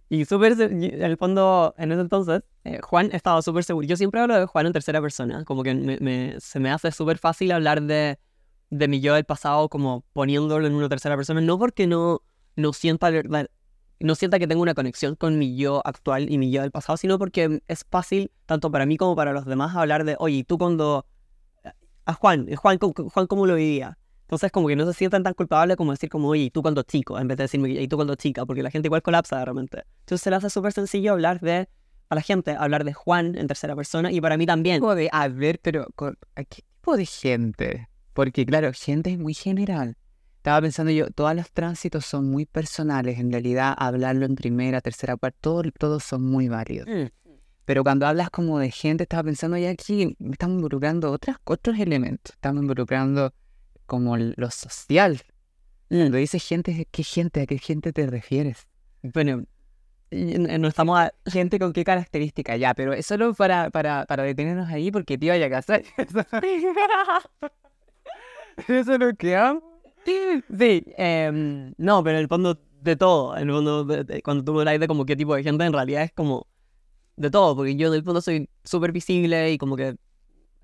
Speaker 2: Y súper, en el fondo, en ese entonces, eh, Juan estaba súper seguro. Yo siempre hablo de Juan en tercera persona, como que me- se me hace súper fácil hablar de, de mi yo del pasado como poniéndolo en una tercera persona, no porque no, no, sienta, la- no sienta que tengo una conexión con mi yo actual y mi yo del pasado, sino porque es fácil, tanto para mí como para los demás, hablar de, oye, ¿y tú cuando... A Juan, eh, Juan, ¿cómo- Juan, ¿cómo lo vivía? Entonces, como que no se sientan tan culpables como decir, como, oye, ¿y tú cuando chico? En vez de decirme, ¿y tú cuando chica? Porque la gente igual colapsa de repente. Entonces, se le hace súper sencillo hablar de, a la gente, hablar de Juan en tercera persona y para mí también.
Speaker 1: de, a ver, pero con- ¿a ¿qué tipo de gente? Porque claro, gente es muy general. Estaba pensando yo, todos los tránsitos son muy personales. En realidad, hablarlo en primera, tercera, cuarta, todo- todos son muy válidos.
Speaker 2: Mm.
Speaker 1: Pero cuando hablas como de gente, estaba pensando ya aquí, estamos involucrando otras, otros elementos. Estamos involucrando como lo social. Cuando dices gente, ¿qué gente? ¿A qué gente te refieres?
Speaker 2: Bueno, no estamos a-
Speaker 1: Gente con qué característica, ya, pero es solo para, para, para detenernos ahí porque te iba a casar. Eso es lo que amo.
Speaker 2: Sí, em, no, pero en el fondo de todo. En el fondo, de- de- cuando tú hablas de como qué tipo de gente, en realidad es como de todo, porque yo en el fondo soy súper visible y como que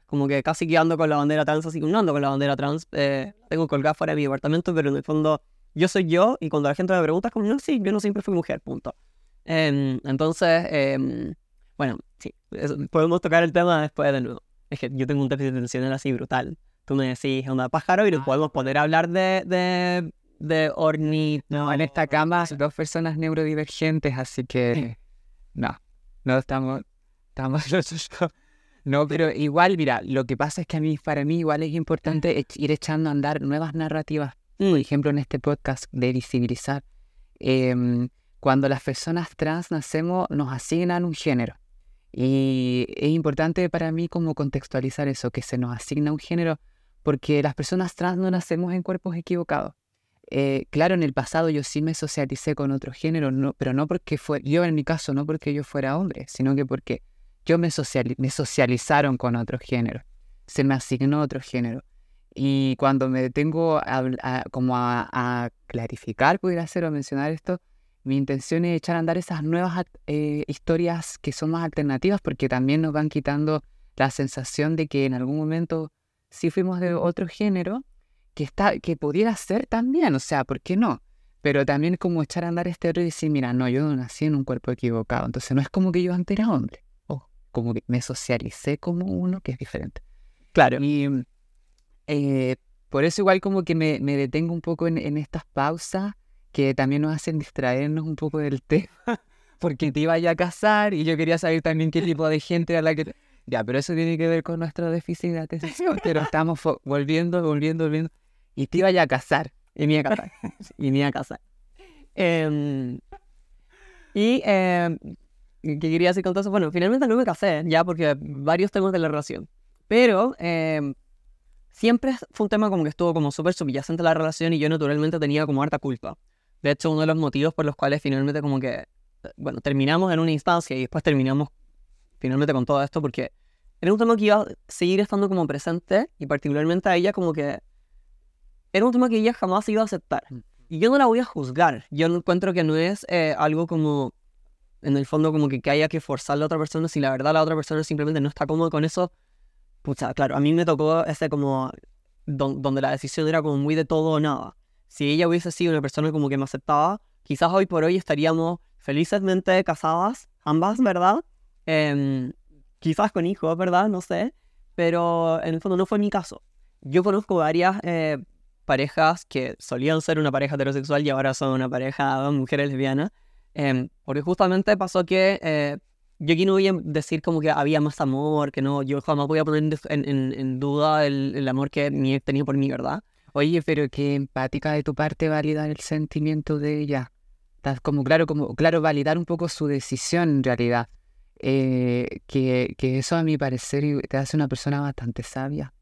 Speaker 2: como que casi que ando con la bandera trans, así que no ando con la bandera trans, eh, tengo colgada fuera de mi departamento, pero en el fondo yo soy yo y cuando la gente me pregunta es como, no, sí, yo no siempre fui mujer, punto. Em, entonces, em, bueno, sí, eso- podemos tocar el tema después de nuevo. Es que yo tengo un déficit atencional así brutal. Tú me decís, onda pájaro, y nos
Speaker 1: Ah.
Speaker 2: podemos poner a hablar de, de, de orni...
Speaker 1: No, en esta cama dos personas neurodivergentes, así que no, no estamos, estamos No, pero igual, mira, lo que pasa es que a mí, para mí igual es importante ech- ir echando a andar nuevas narrativas. Por ejemplo, en este podcast de visibilizar, em, cuando las personas trans nacemos, nos asignan un género. Y es importante para mí como contextualizar eso, que se nos asigna un género, porque las personas trans no nacemos en cuerpos equivocados. Eh, claro, en el pasado yo sí me socialicé con otro género, no, pero no porque fue, yo en mi caso, no porque yo fuera hombre, sino que porque yo me, sociali- me socializaron con otro género, se me asignó otro género. Y cuando me detengo a, a- como a, a clarificar, pudiera ser o mencionar esto, mi intención es echar a andar esas nuevas eh, historias que son más alternativas porque también nos van quitando la sensación de que en algún momento sí fuimos de otro género que, está, que pudiera ser también, o sea, ¿por qué no? Pero también como echar a andar este otro y decir, mira, no, yo nací en un cuerpo equivocado, entonces no es como que yo antes era hombre, o como que me socialicé como uno que es diferente.
Speaker 2: Claro.
Speaker 1: Y mm, eh, por eso igual como que me, me detengo un poco en, en estas pausas que también nos hacen distraernos un poco del tema, porque te iba ya a casar y yo quería saber también qué tipo de gente era la que... Ya, pero eso tiene que ver con nuestro déficit de atención, pero estamos volviendo, volviendo, volviendo. Y te iba a casar.
Speaker 2: Y me iba a casar. y me iba a casar. Em, y em, ¿qué quería decir con todo eso? Bueno, finalmente no me casé, ya, porque varios temas de la relación. Pero em, siempre fue un tema como que estuvo como súper subyacente a la relación y yo naturalmente tenía como harta culpa. De hecho, uno de los motivos por los cuales finalmente como que, bueno, terminamos en una instancia y después terminamos finalmente con todo esto porque era un tema que iba a seguir estando como presente y particularmente a ella como que era un tema que ella jamás iba a aceptar. Y yo no la voy a juzgar. Yo encuentro que no es eh, algo como, en el fondo, como que, que haya que forzar a la otra persona. Si la verdad la otra persona simplemente no está cómoda con eso, pucha, claro, a mí me tocó ese como, don- donde la decisión era como muy de todo o nada. Si ella hubiese sido una persona como que me aceptaba, quizás hoy por hoy estaríamos felizmente casadas, ambas, ¿verdad? Em, quizás con hijos, ¿verdad? No sé. Pero en el fondo no fue mi caso. Yo conozco varias eh, parejas que solían ser una pareja heterosexual y ahora son una pareja de mujeres lesbianas. em, porque justamente pasó que eh, yo aquí no voy a decir como que había más amor, que no, yo jamás voy a poner en, en- en- duda el, el amor que mi ex tenía por mí, ¿verdad?
Speaker 1: Oye, pero qué empática de tu parte validar el sentimiento de ella. Estás como claro, como claro, validar un poco su decisión en realidad. Eh, que, que eso a mi parecer te hace una persona bastante sabia.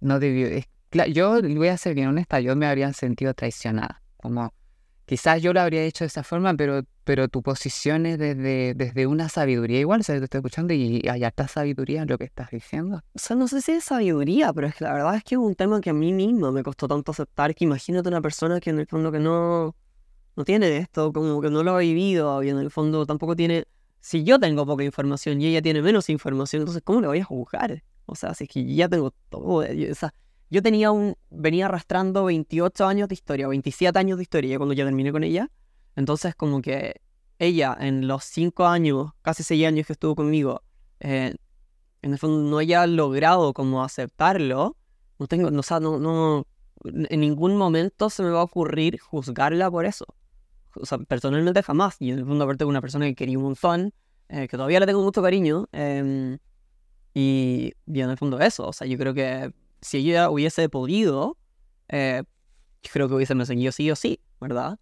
Speaker 1: No debió. es- yo voy a ser bien honesta, yo me habría sentido traicionada. Como quizás yo lo habría hecho de esa forma, pero, pero tu posición es desde, desde una sabiduría igual, o sea, te estoy escuchando y hay harta sabiduría en lo que estás diciendo.
Speaker 2: O sea, no sé si es sabiduría, pero es que la verdad es que es un tema que a mí mismo me costó tanto aceptar que imagínate una persona que en el fondo que no, no tiene esto, como que no lo ha vivido y en el fondo tampoco tiene... Si yo tengo poca información y ella tiene menos información, entonces ¿cómo le voy a juzgar? O sea, si es que ya tengo todo... O sea, yo tenía un, venía arrastrando 28 años de historia, 27 años de historia cuando ya terminé con ella. Entonces como que ella en los 5 años, casi 6 años que estuvo conmigo, eh, en el fondo no haya logrado como aceptarlo, no tengo, no, o sea, no, no, en ningún momento se me va a ocurrir juzgarla por eso. O sea, personalmente jamás. Y en el fondo aparte de una persona que quería un montón, eh, que todavía le tengo mucho cariño. Eh, y, y en el fondo eso, o sea, yo creo que si ella hubiese podido, eh, creo que hubiese seguido sí o sí, ¿verdad?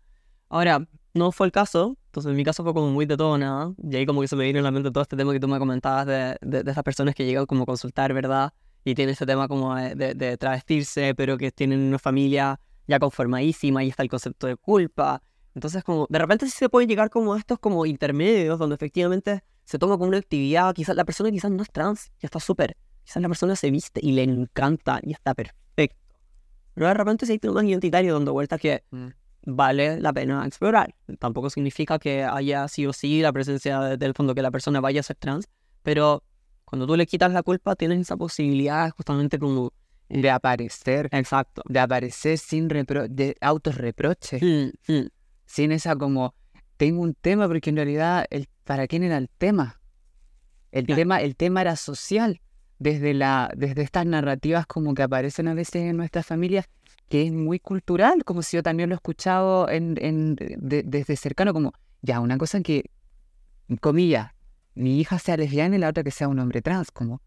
Speaker 2: Ahora, no fue el caso, entonces en mi caso fue como muy de todo nada, y ahí como que se me vino en la mente todo este tema que tú me comentabas de, de, esas personas que llegan como a consultar, ¿verdad? Y tienen este tema como de, de, travestirse, pero que tienen una familia ya conformadísima y está el concepto de culpa. Entonces, como de repente sí se puede llegar como a estos como intermedios donde efectivamente se toma como una actividad, quizás la persona quizás no es trans, ya está súper, Quizás la persona se viste y le encanta y está perfecto. Pero de repente si hay un identitario dando vueltas que mm. vale la pena explorar. Tampoco significa que haya sí o sí la presencia del fondo que la persona vaya a ser trans, pero cuando tú le quitas la culpa tienes esa posibilidad justamente como
Speaker 1: de aparecer.
Speaker 2: Exacto.
Speaker 1: De aparecer sin repro de autorreproche.
Speaker 2: Mm, mm.
Speaker 1: Sin esa como, tengo un tema, porque en realidad, el, ¿para quién era el tema? El, tema? el tema era social desde, la, desde estas narrativas como que aparecen a veces en nuestras familias, que es muy cultural, como si yo también lo he escuchado en, en, desde cercano, como ya una cosa que, comillas, mi hija sea lesbiana y la otra que sea un hombre trans, como,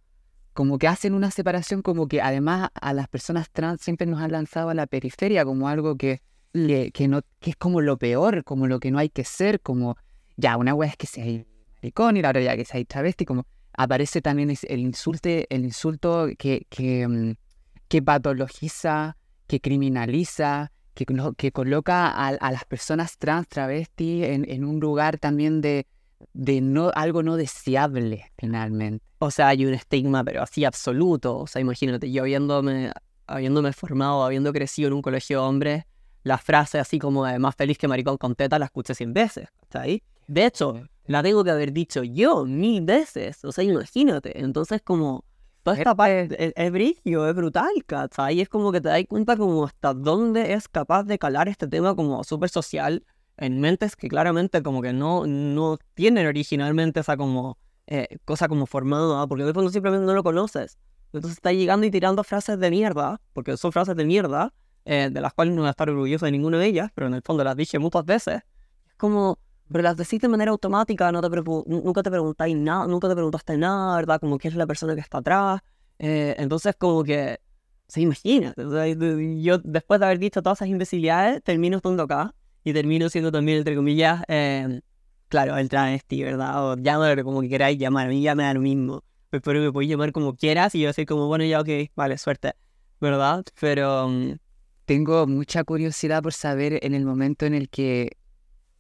Speaker 1: como que hacen una separación, como que además a las personas trans siempre nos han lanzado a la periferia como algo que, que, no, que es como lo peor, como lo que no hay que ser, como ya una wea es que sea maricón y la otra ya que sea travesti, como aparece también el insulto, el insulto que, que, mm, que patologiza, que criminaliza, que, que coloca a, las personas trans, travesti en, en un lugar también de, de no, algo no deseable finalmente.
Speaker 2: O sea, hay un estigma, pero así absoluto. O sea, imagínate, yo habiéndome, habiéndome formado, habiendo crecido en un colegio de hombres, la frase así como de más feliz que maricón con teta la escuché cien veces. ¿Está ahí? De hecho, la tengo que haber dicho yo mil veces. O sea, imagínate. Entonces, como toda esta parte es, brillo, es brutal, ¿cachai? Es como que te das cuenta como hasta dónde es capaz de calar este tema como súper social en mentes que claramente como que no, no tienen originalmente esa como eh, cosa como formada, porque de fondo simplemente no lo conoces. Entonces está llegando y tirando frases de mierda, porque son frases de mierda, eh, de las cuales no voy a estar orgulloso de ninguna de ellas, pero en el fondo las dije muchas veces. Es como, pero las decís de manera automática, no te nunca te preguntáis nada, nunca te preguntaste nada, ¿verdad? Como quién es la persona que está atrás. Eh, entonces, como que, se imagina. yo, después de haber dicho todas esas imbecilidades, termino estando acá y termino siendo también, entre comillas, eh, claro, el travesti, ¿verdad? O llámalo como que queráis llamar, a mí ya me da lo mismo. Pero me podéis llamar como quieras y yo decir como, bueno, ya, ok, vale, suerte, ¿verdad? Pero... Mm,
Speaker 1: Tengo mucha curiosidad por saber en el momento en el que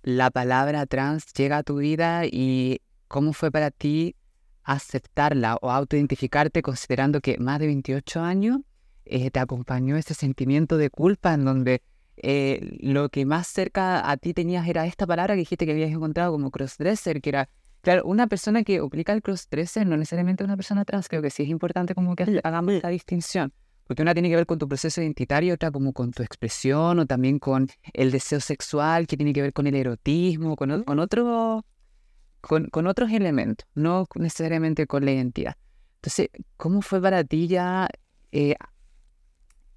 Speaker 1: la palabra trans llega a tu vida y cómo fue para ti aceptarla o autoidentificarte considerando que más de 28 años eh, te acompañó ese sentimiento de culpa en donde eh, lo que más cerca a ti tenías era esta palabra que dijiste que habías encontrado como crossdresser, que era, claro, una persona que aplica el crossdresser no necesariamente una persona trans, creo que sí es importante como que hagamos esta distinción. Porque una tiene que ver con tu proceso identitario, otra como con tu expresión o también con el deseo sexual, que tiene que ver con el erotismo, con, con, con, otros elementos, no necesariamente con la identidad. Entonces, ¿cómo fue para ti ya eh,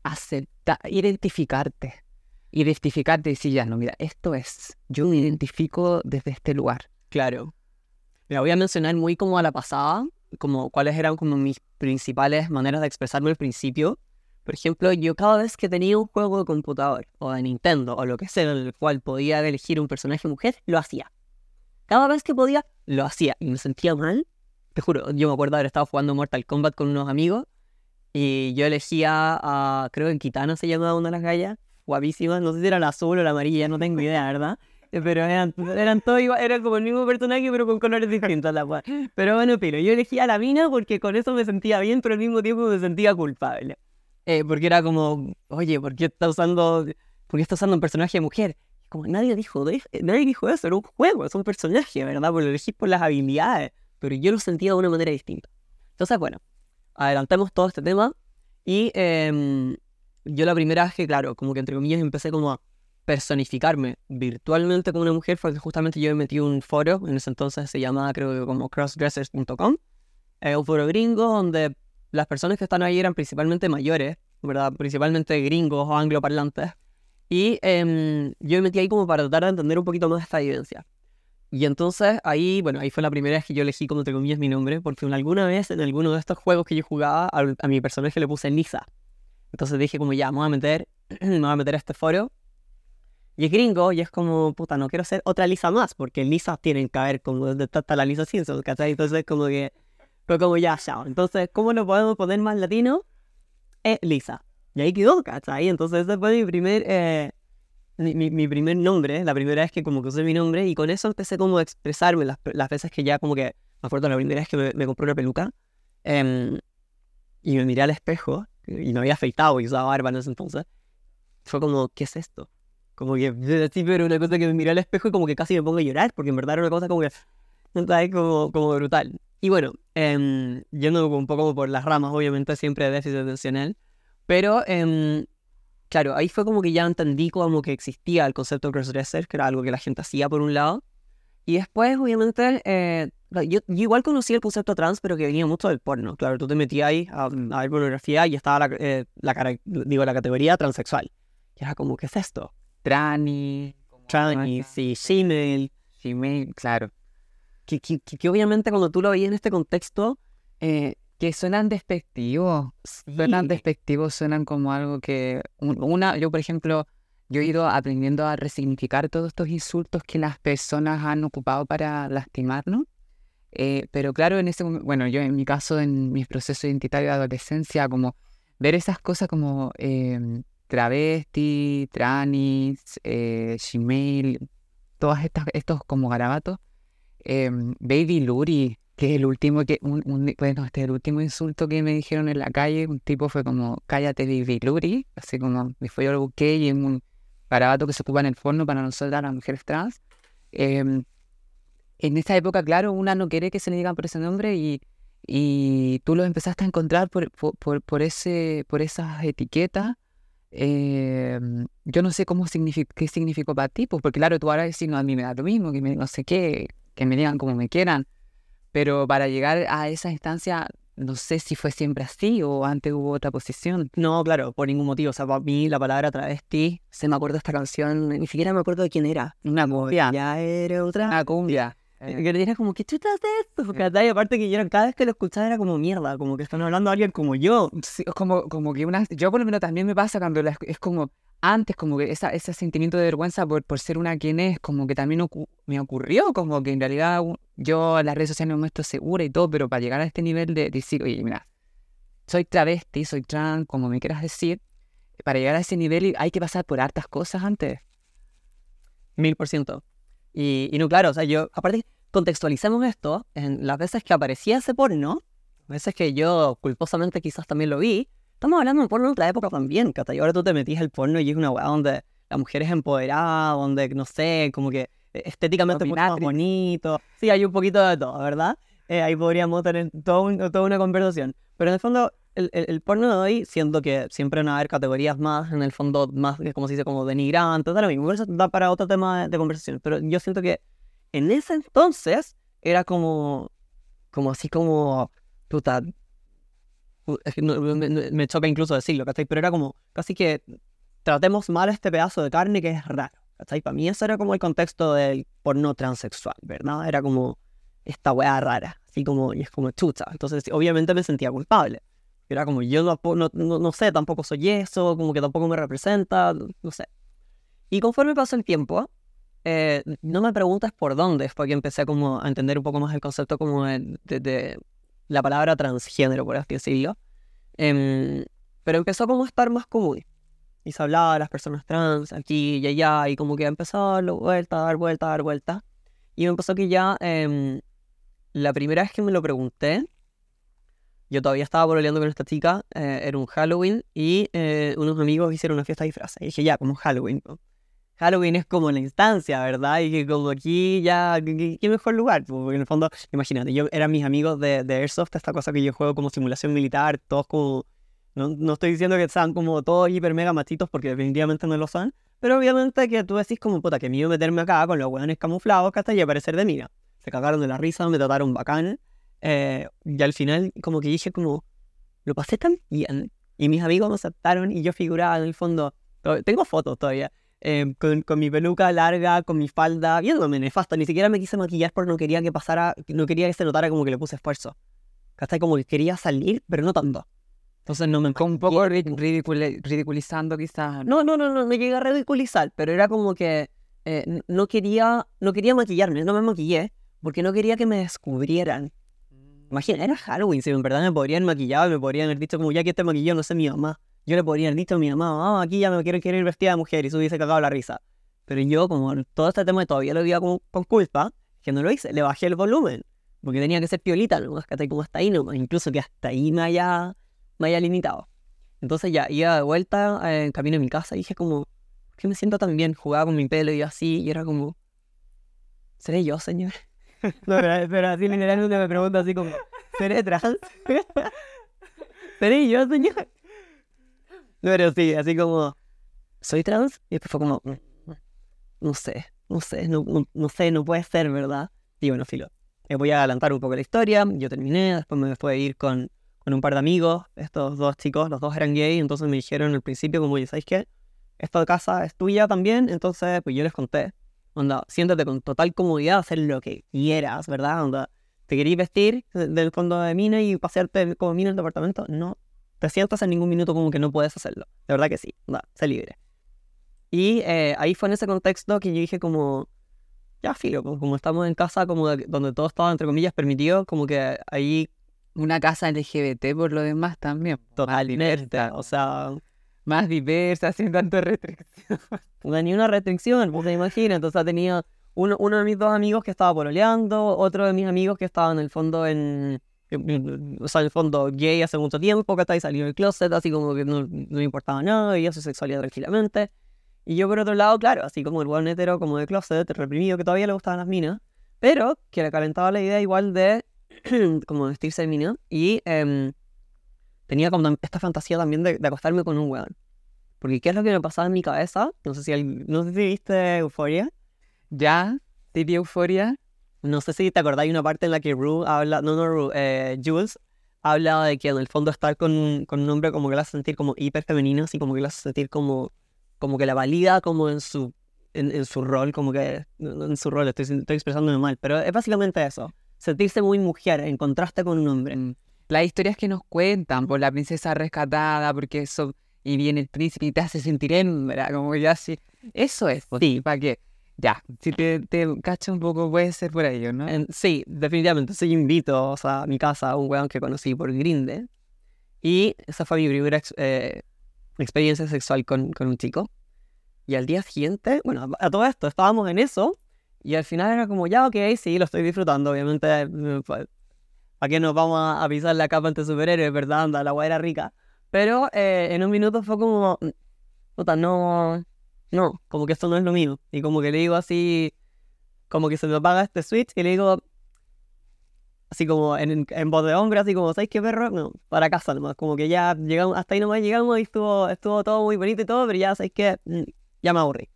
Speaker 1: aceptar, identificarte? Identificarte y decir, ya, no, mira, esto es, yo me identifico desde este lugar.
Speaker 2: Claro. Me voy a mencionar muy como a la pasada, como cuáles eran como mis principales maneras de expresarme al principio. Por ejemplo, yo cada vez que tenía un juego de computador o de Nintendo o lo que sea en el cual podía elegir un personaje mujer, lo hacía. Cada vez que podía, lo hacía y me sentía mal. Te juro, yo me acuerdo haber estado jugando Mortal Kombat con unos amigos y yo elegía a, creo que en Kitana se llamaba una de las gallas, guapísimas, no sé si era la azul o la amarilla, no tengo idea, ¿verdad? Eh, Pero eran, eran todos igual, eran como el mismo personaje, pero con colores distintos la weá. Pero bueno, pero yo elegí a la mina porque con eso me sentía bien, pero al mismo tiempo me sentía culpable. Eh, porque era como, oye, ¿por qué está usando, por qué está usando un personaje de mujer? Como nadie dijo, nadie dijo eso, era un juego, es un personaje, ¿verdad? Pues lo elegí por las habilidades, pero yo lo sentía de una manera distinta. Entonces, bueno, adelantemos todo este tema y em, yo la primera vez que, claro, como que entre comillas empecé como a personificarme virtualmente como una mujer fue que justamente yo me metí un foro, en ese entonces se llamaba creo como crossdressers.com, es un foro gringo donde las personas que están ahí eran principalmente mayores, ¿verdad? Principalmente gringos o angloparlantes. Y em, yo me metí ahí como para tratar de entender un poquito más esta evidencia. Y entonces ahí, bueno, ahí fue la primera vez que yo elegí como entre comillas mi nombre, porque alguna vez en alguno de estos juegos que yo jugaba, a, a mi personaje le puse Lisa. Entonces dije como ya, me voy a meter, me voy a meter a este foro. Y es gringo y es como, puta, no quiero ser otra Lisa más, porque Lisa tienen que haber como donde está la Lisa Simpson, ¿cachai? Entonces como que, fue como ya, chao. Entonces, ¿cómo lo podemos poner más latino? Es Lisa. Y ahí quedó, ¿cachai? Entonces ese fue mi primer, eh, mi, mi, mi primer nombre, la primera vez que como que usé mi nombre y con eso empecé como a expresarme las, las veces que ya como que, me acuerdo la primera vez que me, me compré una peluca em, y me miré al espejo y no había afeitado y usaba barba en ese entonces. Fue como, ¿qué es esto? Como que, sí, pero una cosa que me miré al espejo y como que casi me pongo a llorar, porque en verdad era una cosa como que, ¿sabes? Como, como brutal. Y bueno, eh, yendo un poco por las ramas, obviamente siempre de déficit atencional, pero em, claro, ahí fue como que ya entendí como que existía el concepto de crossdresser, que era algo que la gente hacía por un lado, y después, obviamente, eh, yo, yo igual conocí el concepto trans, pero que venía mucho del porno. Claro, tú te metías ahí a, a ver pornografía y estaba la, eh, la, digo, la categoría transexual. Y era como, ¿qué es esto?
Speaker 1: Trani. esa-
Speaker 2: sí, Gmail,
Speaker 1: Gmail, claro.
Speaker 2: que, que, que- obviamente cuando tú lo veías en este contexto, eh,
Speaker 1: Que suenan despectivos. Suenan despectivos, suenan como algo que. un- Una, yo, por ejemplo, yo he ido aprendiendo a resignificar todos estos insultos que las personas han ocupado para lastimarnos. Eh, pero claro, en ese momento, bueno, yo en mi caso, en mi proceso identitario de adolescencia, como ver esas cosas como em, travesti, tranis, eh, Gmail, todas estas, estos como garabatos. em, Baby Luri, que es el último que, un, un- bueno, este es el último insulto que me dijeron en la calle. Un tipo fue como, cállate, Baby Luri, así como, después yo lo busqué y es un garabato que se ocupa en el forno para nosotras las mujeres trans. Em, en esa época, claro, una no quiere que se le digan por ese nombre y, y tú los empezaste a encontrar por, por, por ese, por esas etiquetas. Em, yo no sé cómo signifi- qué significó para ti, pues porque claro, tú ahora decís, no, a mí me da lo mismo, que me, no sé qué, que me digan como me quieran, pero para llegar a esa instancia, no sé si fue siempre así o antes hubo otra posición.
Speaker 2: no, claro, por ningún motivo. O sea, para mí la palabra travesti, se me acuerdo esta canción, ni siquiera me acuerdo de quién era.
Speaker 1: Una cumbia,
Speaker 2: Ya era otra.
Speaker 1: una cumbia.
Speaker 2: Eh, Que era como, ¿qué chutas de esto? ¿Cachai? Aparte que yo cada vez que lo escuchaba era como mierda, como que están hablando a alguien como yo.
Speaker 1: Sí, es como, como que una, yo por lo menos también me pasa cuando la es como antes, como que esa, ese sentimiento de vergüenza por, por ser una quien es, como que también ocu- me ocurrió, como que en realidad yo en las redes sociales me muestro segura y todo, pero para llegar a este nivel de decir, oye, mira, soy travesti, soy trans, como me quieras decir, para llegar a ese nivel hay que pasar por hartas cosas antes.
Speaker 2: Mil por ciento. Y, y no, claro, o sea, yo, aparte, contextualicemos esto en las veces que aparecía ese porno, veces que yo culposamente quizás también lo vi, estamos hablando de porno de otra época también, ¿cachai? Ahora tú te metís al porno y es una weá donde la mujer es empoderada, donde, no sé, como que estéticamente es mucho más bonito. Sí, hay un poquito de todo, ¿verdad? Eh, ahí podríamos tener todo un- toda una conversación. Pero en el fondo, el, el- el porno de hoy, siento que siempre van a haber categorías más, en el fondo, más, como se dice, como denigrantes, da lo mismo. Eso da para otro tema de, de conversación. Pero yo siento que en ese entonces era como, como así como, puta, es que no- me- me choca incluso decirlo, ¿cachai? Pero era como, casi que tratemos mal este pedazo de carne que es raro, ¿cachai? Para mí eso era como el contexto del porno transexual, ¿verdad? Era como esta weá rara, así como, y es como chucha. Entonces, obviamente me sentía culpable. Era como, yo no, no, no, sé, tampoco soy eso, como que tampoco me representa, no sé. Y conforme pasó el tiempo, eh, no me preguntes por dónde, fue que empecé como a entender un poco más el concepto como de, de- de la palabra transgénero, por así decirlo. Em, pero empezó como a estar más común. y se hablaba de las personas trans aquí y allá, y como que empezó a dar vuelta, dar vuelta, dar vuelta. Y me pasó que ya em, la primera vez que me lo pregunté, yo todavía estaba pololeando con esta chica, eh, era un Halloween, y eh, unos amigos hicieron una fiesta de disfraces. Y dije, ya, como Halloween. Halloween es como la instancia, ¿verdad? Y que como aquí ya, ¿qué, mejor lugar? Porque en el fondo, imagínate, yo eran mis amigos de, de Airsoft, esta cosa que yo juego como simulación militar, todos como no, no estoy diciendo que sean como todos hiper mega machitos porque definitivamente no lo son. Pero obviamente que tú decís como puta que a meterme acá con los hueones camuflados hasta y aparecer de mina. Se cagaron de la risa, me trataron bacán. Eh, y al final como que dije como, lo pasé tan bien. Y mis amigos me aceptaron y yo figuraba en el fondo, tengo fotos todavía, eh, con, con, mi peluca larga, con mi falda, viéndome nefasta. Ni siquiera me quise maquillar porque no quería que pasara, no quería que se notara como que le puse esfuerzo. Hasta como que quería salir, pero no tanto.
Speaker 1: Entonces no me... Con un poco ridiculizando quizás.
Speaker 2: No, no, no, no, me llegué a ridiculizar, pero era como que eh, no, quería, no quería maquillarme, no me maquillé, porque no quería que me descubrieran. Imagina, era Halloween, si en verdad me podrían maquillar, me podrían haber dicho como ya que este maquilló, no sé, mi mamá. Yo le podría haber dicho a mi mamá, ah, aquí ya me quiero, quiero ir vestida de mujer y se hubiese cagado la risa. Pero yo, como todo este tema todavía lo veía con, con culpa, que no lo hice, le bajé el volumen. Porque tenía que ser piolita, ¿no? que como hasta ahí, ¿no? Incluso que hasta ahí me haya me haya limitado. Entonces ya iba de vuelta en eh, camino a mi casa y dije como, ¿por qué me siento tan bien? Jugaba con mi pelo y así, y era como, ¿seré yo, señor?
Speaker 1: no, pero, pero así literalmente me pregunto así como, ¿seré trans?
Speaker 2: ¿Seré yo, señor? No, pero sí, así como, ¿soy trans? Y después fue como, mm, mm, no sé, no sé, no, no, sé, no puede ser, ¿verdad? Y bueno, filo. Me voy a adelantar un poco la historia. Yo terminé, después me fue a ir con con un par de amigos, estos dos chicos, los dos eran gay, entonces me dijeron al principio como, ¿sabes qué? Esta casa es tuya también, entonces pues yo les conté, onda, siéntate con total comodidad hacer lo que quieras, ¿verdad? Onda, ¿te queréis vestir del fondo de mina y pasearte como mina en el departamento? No, te sientas en ningún minuto como que no puedes hacerlo, de verdad que sí, onda, sé libre. Y eh, ahí fue en ese contexto que yo dije como, ya filo, como estamos en casa como donde todo estaba entre comillas permitido, como que ahí
Speaker 1: una casa LGBT por lo demás también.
Speaker 2: Totalmente, o sea...
Speaker 1: Más diversa, sin tanta restricción.
Speaker 2: Ni una restricción, pues te imaginas. Entonces tenía uno, uno de mis dos amigos que estaba pololeando, otro de mis amigos que estaba en el fondo en... O sea, en el fondo gay hace mucho tiempo, que está ahí salió del closet, así como que no, no le importaba nada, veía su sexualidad tranquilamente. Y yo por otro lado, claro, así como el buen hetero, como de closet, reprimido, que todavía le gustaban las minas, pero que le calentaba la idea igual de como vestirse de y em, tenía como esta fantasía también de, acostarme con un weón. Porque ¿qué es lo que me pasaba en mi cabeza? No sé si, no sé si viste Euforia.
Speaker 1: ¿Ya? ¿Te vi Euforia?
Speaker 2: No sé si te acordás, hay una parte en la que Rue habla, no, no, Rue, eh, Jules habla de que en el fondo estar con, con un hombre como que la hace sentir como hiper femenino, así como que la hace sentir como, como que la valida como en su, en, en su rol, como que en su rol, estoy, estoy expresándome mal, pero es básicamente eso sentirse muy mujer en contraste con un hombre. Mm.
Speaker 1: Las historias que nos cuentan por la princesa rescatada, porque eso, y viene el príncipe y te hace sentir hembra, como ya así. Eso es, pues, sí, para que, ya, si te, te cacho un poco, puede ser por ello, ¿no?
Speaker 2: sí, definitivamente. Sí, invito a mi casa a un weón que conocí por Grinde. Y esa fue mi primera eh, experiencia sexual con, con un chico. Y al día siguiente, bueno, a todo esto, estábamos en eso y al final era como, ya, ok, sí, lo estoy disfrutando, obviamente. ¿Para qué nos vamos a pisar la capa ante superhéroes, verdad? Anda, la agua era rica. Pero eh, en un minuto fue como, puta, no, no, como que esto no es lo mío. Y como que le digo así, como que se me apaga este switch y le digo, así como en, en voz de hombre, así como, ¿sabes qué perro? No, para casa nomás. Como que ya llegamos, hasta ahí nomás llegamos y estuvo, estuvo todo muy bonito y todo, pero ya, ¿sabes qué? Mm, ya me aburrí.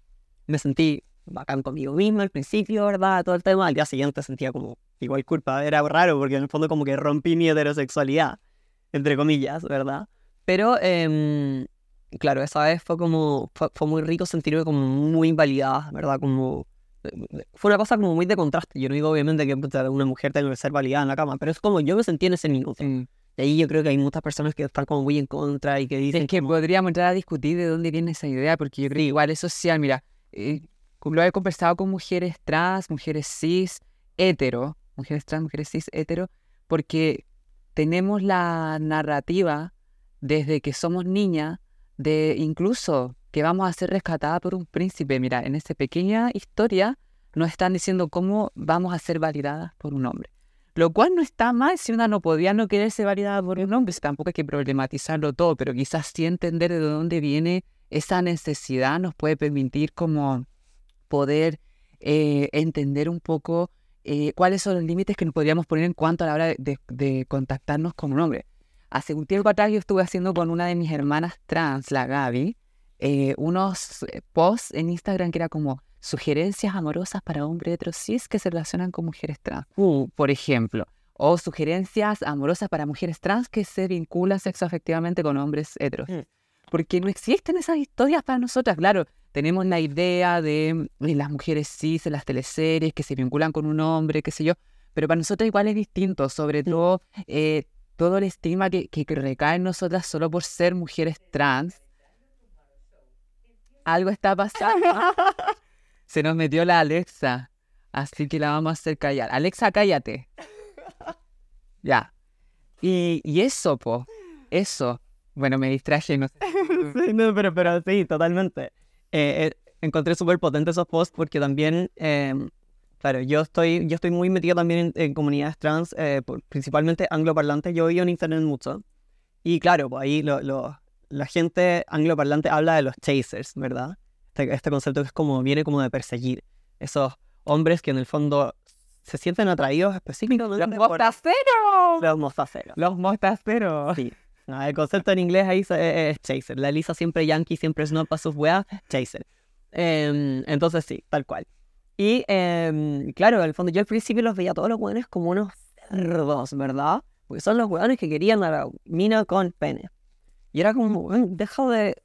Speaker 2: Me sentí bacán conmigo mismo al principio, ¿verdad? Todo el tema. Al día siguiente sentía como igual culpa. Era raro porque en el fondo como que rompí mi heterosexualidad, entre comillas, ¿verdad? Pero, eh, claro, esa vez fue como, fue, muy rico sentirme como muy invalidada, ¿verdad? Como, fue una cosa como muy de contraste. Yo no digo obviamente que una mujer tenga que ser validada en la cama, pero es como yo me sentí en ese minuto. Y ahí yo creo que hay muchas personas que están como muy en contra y que dicen...
Speaker 1: Es que podríamos entrar a discutir de dónde viene esa idea, porque yo creo que igual es social, mira, eh, lo he conversado con mujeres trans, mujeres cis, hetero, mujeres trans, mujeres cis, hetero, porque tenemos la narrativa desde que somos niñas de incluso que vamos a ser rescatadas por un príncipe. Mira, en esta pequeña historia nos están diciendo cómo vamos a ser validadas por un hombre. Lo cual no está mal si una no podía no quererse validada por un hombre, tampoco hay que problematizarlo todo, pero quizás sí entender de dónde viene esa necesidad nos puede permitir como poder eh, entender un poco eh, cuáles son los límites que nos podríamos poner en cuanto a la hora de, contactarnos con un hombre. Hace un tiempo atrás yo estuve haciendo con una de mis hermanas trans, la Gaby, eh, unos posts en Instagram que era como sugerencias amorosas para hombres heterosis que se relacionan con mujeres trans, uh, por ejemplo, o sugerencias amorosas para mujeres trans que se vinculan sexoafectivamente con hombres heteros. Mm. Porque no existen esas historias para nosotras, claro. Tenemos la idea de, las mujeres cis en las teleseries que se vinculan con un hombre, qué sé yo, pero para nosotras igual es distinto, sobre todo eh, todo el estigma que, que recae en nosotras solo por ser mujeres trans. Algo está pasando. Se nos metió la Alexa. Así que la vamos a hacer callar. Alexa, cállate. Ya. Y, y eso, po. Eso. Bueno, me distraje, no sé.
Speaker 2: sí, no, pero, pero sí, totalmente. Eh, eh, encontré súper potente esos posts porque también, em, claro, yo estoy, yo estoy muy metido también en, comunidades trans, eh, principalmente angloparlantes. Yo vivo en internet mucho. Y claro, pues ahí lo, lo, la gente angloparlante habla de los chasers, ¿verdad? Este, este, concepto que es como, viene como de perseguir. Esos hombres que en el fondo se sienten atraídos específicamente
Speaker 1: ¡Los mostaceros!
Speaker 2: Los mostaceros.
Speaker 1: Los mostaceros.
Speaker 2: Sí. El concepto en inglés ahí es, chaser. La Elisa siempre yankee, siempre snob para sus weas, chaser. Em, entonces sí, tal cual. Y em, claro, el fondo yo al principio los veía todos los weones como unos cerdos, ¿verdad? Porque son los weones que querían a la mina con pene. Y era como, deja de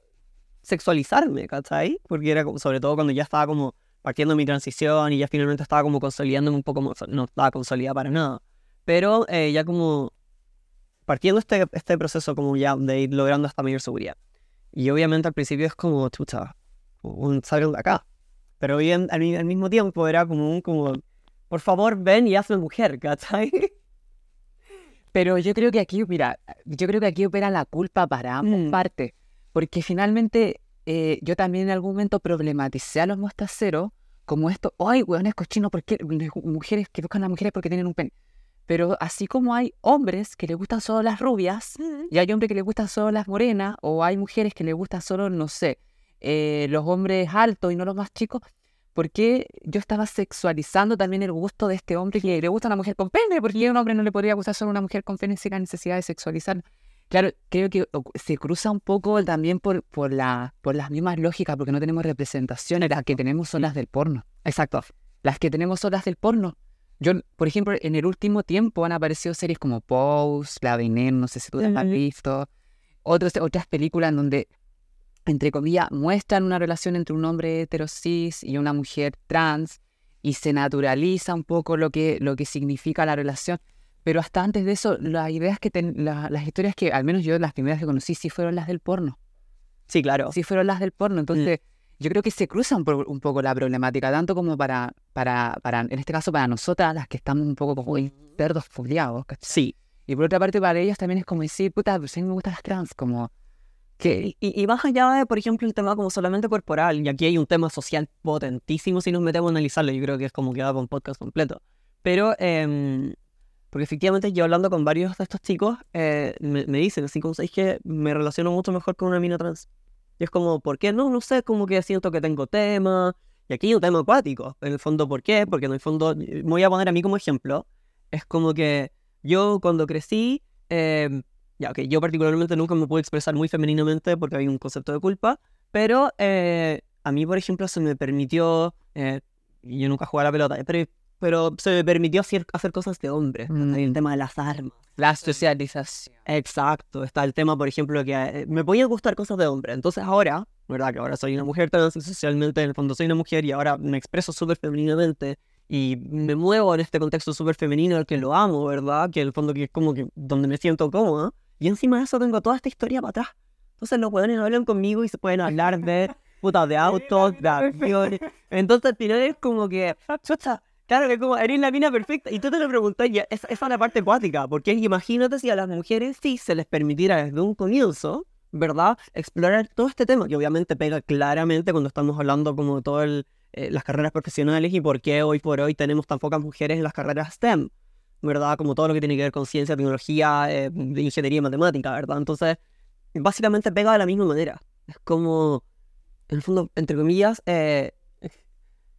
Speaker 2: sexualizarme, ¿cachai? Porque era como, sobre todo cuando ya estaba como partiendo mi transición y ya finalmente estaba como consolidándome un poco, no estaba consolidada para nada. Pero eh, ya como partiendo este, este proceso como ya de ir logrando esta mayor seguridad. Y obviamente al principio es como, chucha, un salgo de acá. Pero bien, al, al, mismo tiempo era como un, como, por favor ven y hazme mujer, ¿cachai?
Speaker 1: Pero yo creo que aquí, mira, yo creo que aquí opera la culpa para ambas mm. partes. Porque finalmente eh, yo también en algún momento problematicé a los mostaceros como esto, ay, es cochino, porque mujeres que buscan a mujeres porque tienen un pene. Pero así como hay hombres que les gustan solo las rubias, y hay hombres que les gustan solo las morenas, o hay mujeres que les gustan solo, no sé, eh, los hombres altos y no los más chicos, ¿por qué yo estaba sexualizando también el gusto de este hombre que le gusta a una mujer con pene? Porque a un hombre no le podría gustar solo a una mujer con pene sin la necesidad de sexualizar Claro, creo que se cruza un poco también por, por, la, por las mismas lógicas, porque no tenemos representaciones. Las que tenemos son las del porno.
Speaker 2: Exacto.
Speaker 1: Las que tenemos son las del porno. Yo, por ejemplo, en el último tiempo han aparecido series como Pose, La Veneno, no sé si tú las has visto. Otras, otras películas en donde, entre comillas, muestran una relación entre un hombre heterosis y una mujer trans y se naturaliza un poco lo que, lo que significa la relación. Pero hasta antes de eso, las ideas que las historias que, al menos yo las primeras que conocí, sí fueron las del porno.
Speaker 2: Sí, claro.
Speaker 1: Sí fueron las del porno. Entonces, yo creo que se cruzan por un poco la problemática, tanto como para, para, para, en este caso, para nosotras, las que estamos un poco como cerdos foliados.
Speaker 2: Sí.
Speaker 1: Y por otra parte, para ellos también es como decir, puta, pues a mí me gustan las trans, como...
Speaker 2: Que... Y, y, más allá de, por ejemplo, el tema como solamente corporal, y aquí hay un tema social potentísimo si nos metemos a analizarlo, yo creo que es como que da un podcast completo. Pero eh, porque efectivamente yo hablando con varios de estos chicos, eh, me, dicen así como, ¿sabéis que me relaciono mucho mejor con una mina trans? Y es como, ¿por qué? No, no sé, como que siento que tengo tema. Y aquí hay un tema acuático. En el fondo, ¿por qué? Porque en el fondo, me voy a poner a mí como ejemplo. Es como que yo cuando crecí, eh, ya, que yo particularmente nunca me pude expresar muy femeninamente porque hay un concepto de culpa, pero eh, a mí, por ejemplo, se me permitió, yo nunca jugué a la pelota, pero pero se me permitió hacer, cosas de hombre. Mm. el tema de las armas.
Speaker 1: La socialización.
Speaker 2: Exacto. Está el tema, por ejemplo, que eh, me podían gustar cosas de hombre. Entonces ahora, ¿verdad? Que ahora soy una mujer trans, socialmente en el fondo soy una mujer y ahora me expreso súper femeninamente y me muevo en este contexto súper femenino al que lo amo, ¿verdad? Que en el fondo que es como que donde me siento cómoda. Y encima de eso tengo toda esta historia para atrás. Entonces los no hablan conmigo y se pueden hablar de puta de autos, de aviones. Entonces al final es como que, chucha, Claro, que como eres la mina perfecta. Y tú te lo preguntas, ya, esa, es la parte acuática. Porque imagínate si a las mujeres sí se les permitiera desde un comienzo ¿verdad? Explorar todo este tema, que obviamente pega claramente cuando estamos hablando como de todas eh, las carreras profesionales y por qué hoy por hoy tenemos tan pocas mujeres en las carreras STEM, ¿verdad? Como todo lo que tiene que ver con ciencia, tecnología, eh, ingeniería y matemática, ¿verdad? Entonces, básicamente pega de la misma manera. Es como, en el fondo, entre comillas, eh,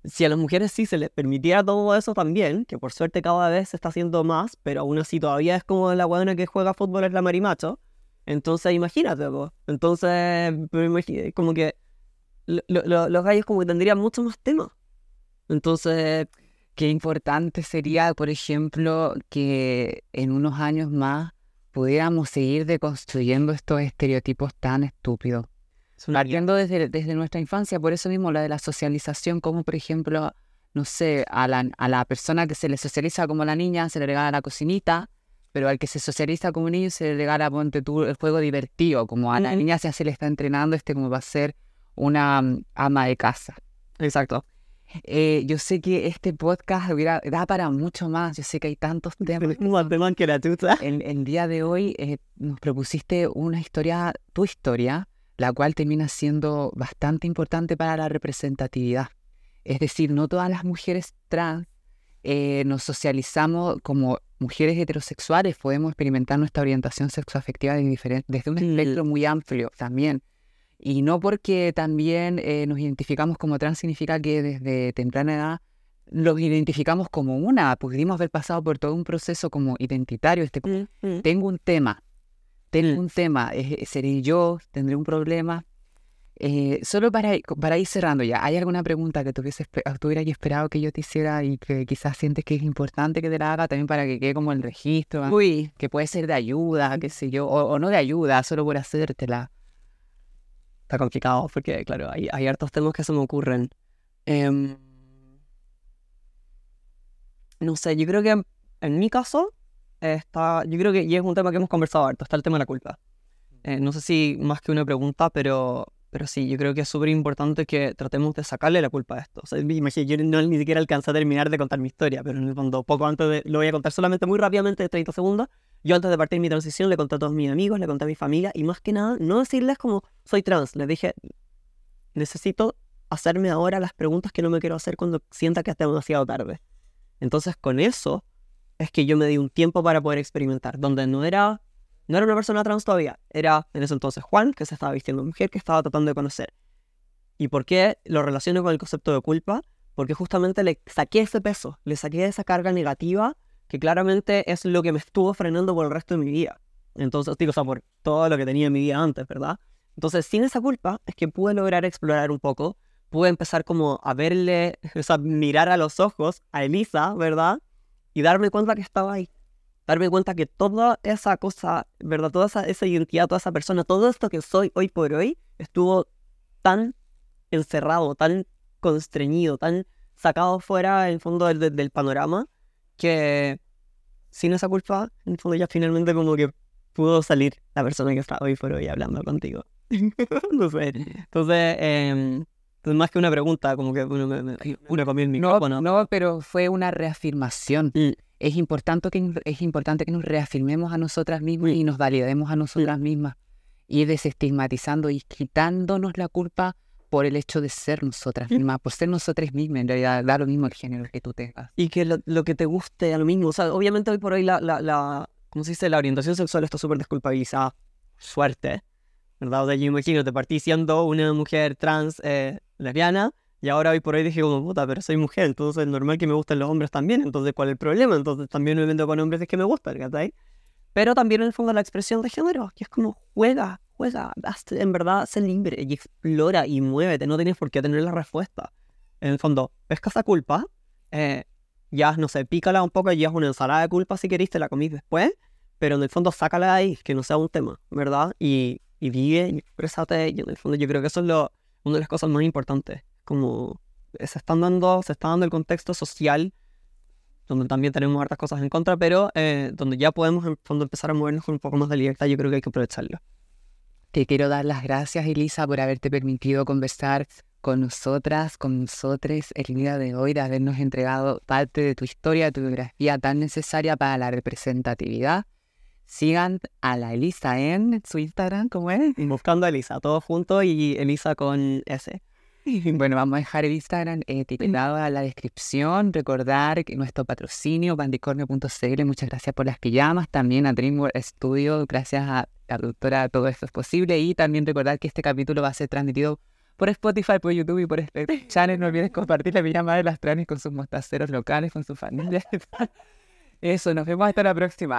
Speaker 2: si a las mujeres sí se les permitiera todo eso también, que por suerte cada vez se está haciendo más, pero aún así todavía es como la buena que juega fútbol es la marimacho, entonces, imagínate, Entonces, como que los gallos como que tendrían mucho más temas. Entonces,
Speaker 1: qué importante sería, por ejemplo, que en unos años más pudiéramos seguir deconstruyendo estos estereotipos tan estúpidos. Partiendo desde, desde nuestra infancia, por eso mismo la de la socialización, como por ejemplo, no sé, a la, a la persona que se le socializa como la niña, se le regala la cocinita, pero al que se socializa como niño se le regala, ponte tú, el juego divertido, como a la niña se, se le está entrenando, este como va a ser una mm, ama de casa.
Speaker 2: Exacto.
Speaker 1: Eh, yo sé que este podcast hubiera, da para mucho más, yo sé que hay tantos temas.
Speaker 2: Que la tuta.
Speaker 1: El, el día de hoy eh, nos propusiste una historia, tu historia, la cual termina siendo bastante importante para la representatividad. Es decir, no todas las mujeres trans eh, nos socializamos como mujeres heterosexuales, podemos experimentar nuestra orientación sexoafectiva de desde un espectro muy amplio también. Y no porque también eh, nos identificamos como trans significa que desde temprana edad los identificamos como una, pudimos haber pasado por todo un proceso como identitario. Este, mm, mm. Tengo un tema, mm. un tema, seré yo, tendré un problema, eh, solo para, para ir cerrando ya, ¿hay alguna pregunta que tuviese, tuvieras esperado que yo te hiciera y que quizás sientes que es importante que te la haga también para que quede como el registro?
Speaker 2: Uy.
Speaker 1: Que puede ser de ayuda, qué sé yo, o, no de ayuda, solo por hacértela.
Speaker 2: Está complicado porque, claro, hay, hay hartos temas que se me ocurren. Em, no sé, yo creo que en mi caso, está, yo creo que, y es un tema que hemos conversado harto, está el tema de la culpa. Eh, no sé si más que una pregunta, pero pero sí, yo creo que es súper importante que tratemos de sacarle la culpa a esto. O sea, imagínate, yo no ni siquiera alcancé a terminar de contar mi historia, pero en el fondo, poco antes de. Lo voy a contar solamente muy rápidamente, de 30 segundos. Yo antes de partir mi transición le conté a todos mis amigos, le conté a mi familia, y más que nada, no decirles como soy trans. Les dije, necesito hacerme ahora las preguntas que no me quiero hacer cuando sienta que es demasiado tarde. Entonces, con eso es que yo me di un tiempo para poder experimentar, donde no era no era una persona trans todavía, era en ese entonces Juan, que se estaba vistiendo mujer, que estaba tratando de conocer. ¿Y por qué lo relaciono con el concepto de culpa? Porque justamente le saqué ese peso, le saqué esa carga negativa que claramente es lo que me estuvo frenando por el resto de mi vida. Entonces, digo, o sea, por todo lo que tenía en mi vida antes, ¿verdad? Entonces, sin esa culpa, es que pude lograr explorar un poco, pude empezar como a verle, o sea, mirar a los ojos a Elisa, ¿verdad? Y darme cuenta que estaba ahí darme cuenta que toda esa cosa, ¿verdad? Toda esa, esa identidad, toda esa persona, todo esto que soy hoy por hoy, estuvo tan encerrado, tan constreñido, tan sacado fuera en fondo del, del, panorama, que sin esa culpa, en fondo ya finalmente como que pudo salir la persona que está hoy por hoy hablando contigo. no sé. Entonces, eh, más que una pregunta, como que uno, me, uno comió el micrófono.
Speaker 1: No, no, pero fue una reafirmación. Mm es importante que, es importante que nos reafirmemos a nosotras mismas y nos validemos a nosotras mismas. Y desestigmatizando y quitándonos la culpa por el hecho de ser nosotras mismas, por ser nosotras mismas, en realidad da lo mismo el género que tú tengas.
Speaker 2: Y que lo, que te guste a lo mismo, o sea, obviamente hoy por hoy la, la, la ¿cómo se dice? La orientación sexual está súper desculpabilizada, suerte, ¿verdad? O sea, yo imagino, te partí siendo una mujer trans eh, lesbiana, y ahora hoy por hoy dije como puta, pero soy mujer, entonces es normal que me gusten los hombres también, entonces ¿cuál es el problema? Entonces también me vendo con hombres es que me gustan, ¿cachai? Pero también en el fondo la expresión de género, que es como juega, juega, en verdad sé libre y explora y muévete, no tienes por qué tener la respuesta. En el fondo, pesca esa culpa, eh, ya, no sé, pícala un poco y es una ensalada de culpa si queriste, la comís después, pero en el fondo sácala de ahí, que no sea un tema, ¿verdad? Y, y vive y exprésate, y en el fondo yo creo que eso es lo, una de las cosas más importantes como se están dando, se está dando el contexto social, donde también tenemos hartas cosas en contra, pero eh, donde ya podemos fondo empezar a movernos con un poco más de libertad, yo creo que hay que aprovecharlo.
Speaker 1: Te quiero dar las gracias, Elisa, por haberte permitido conversar con nosotras, con nosotros el día de hoy, de habernos entregado parte de tu historia, de tu biografía tan necesaria para la representatividad Sigan a la Elisa en su Instagram, ¿cómo es?
Speaker 2: Buscando a Elisa, todo junto y Elisa con S.
Speaker 1: Bueno, vamos a dejar el Instagram etiquetado en la descripción. Recordar que nuestro patrocinio, bandicornio.cl, muchas gracias por las pijamas. También a DreamWorld Studio, gracias a la productora, todo esto es posible. Y también recordar que este capítulo va a ser transmitido por Spotify, por YouTube y por este channel. No olvides compartir la pijama de las tranis con sus mostaceros locales, con su familia. Eso, nos vemos hasta la próxima.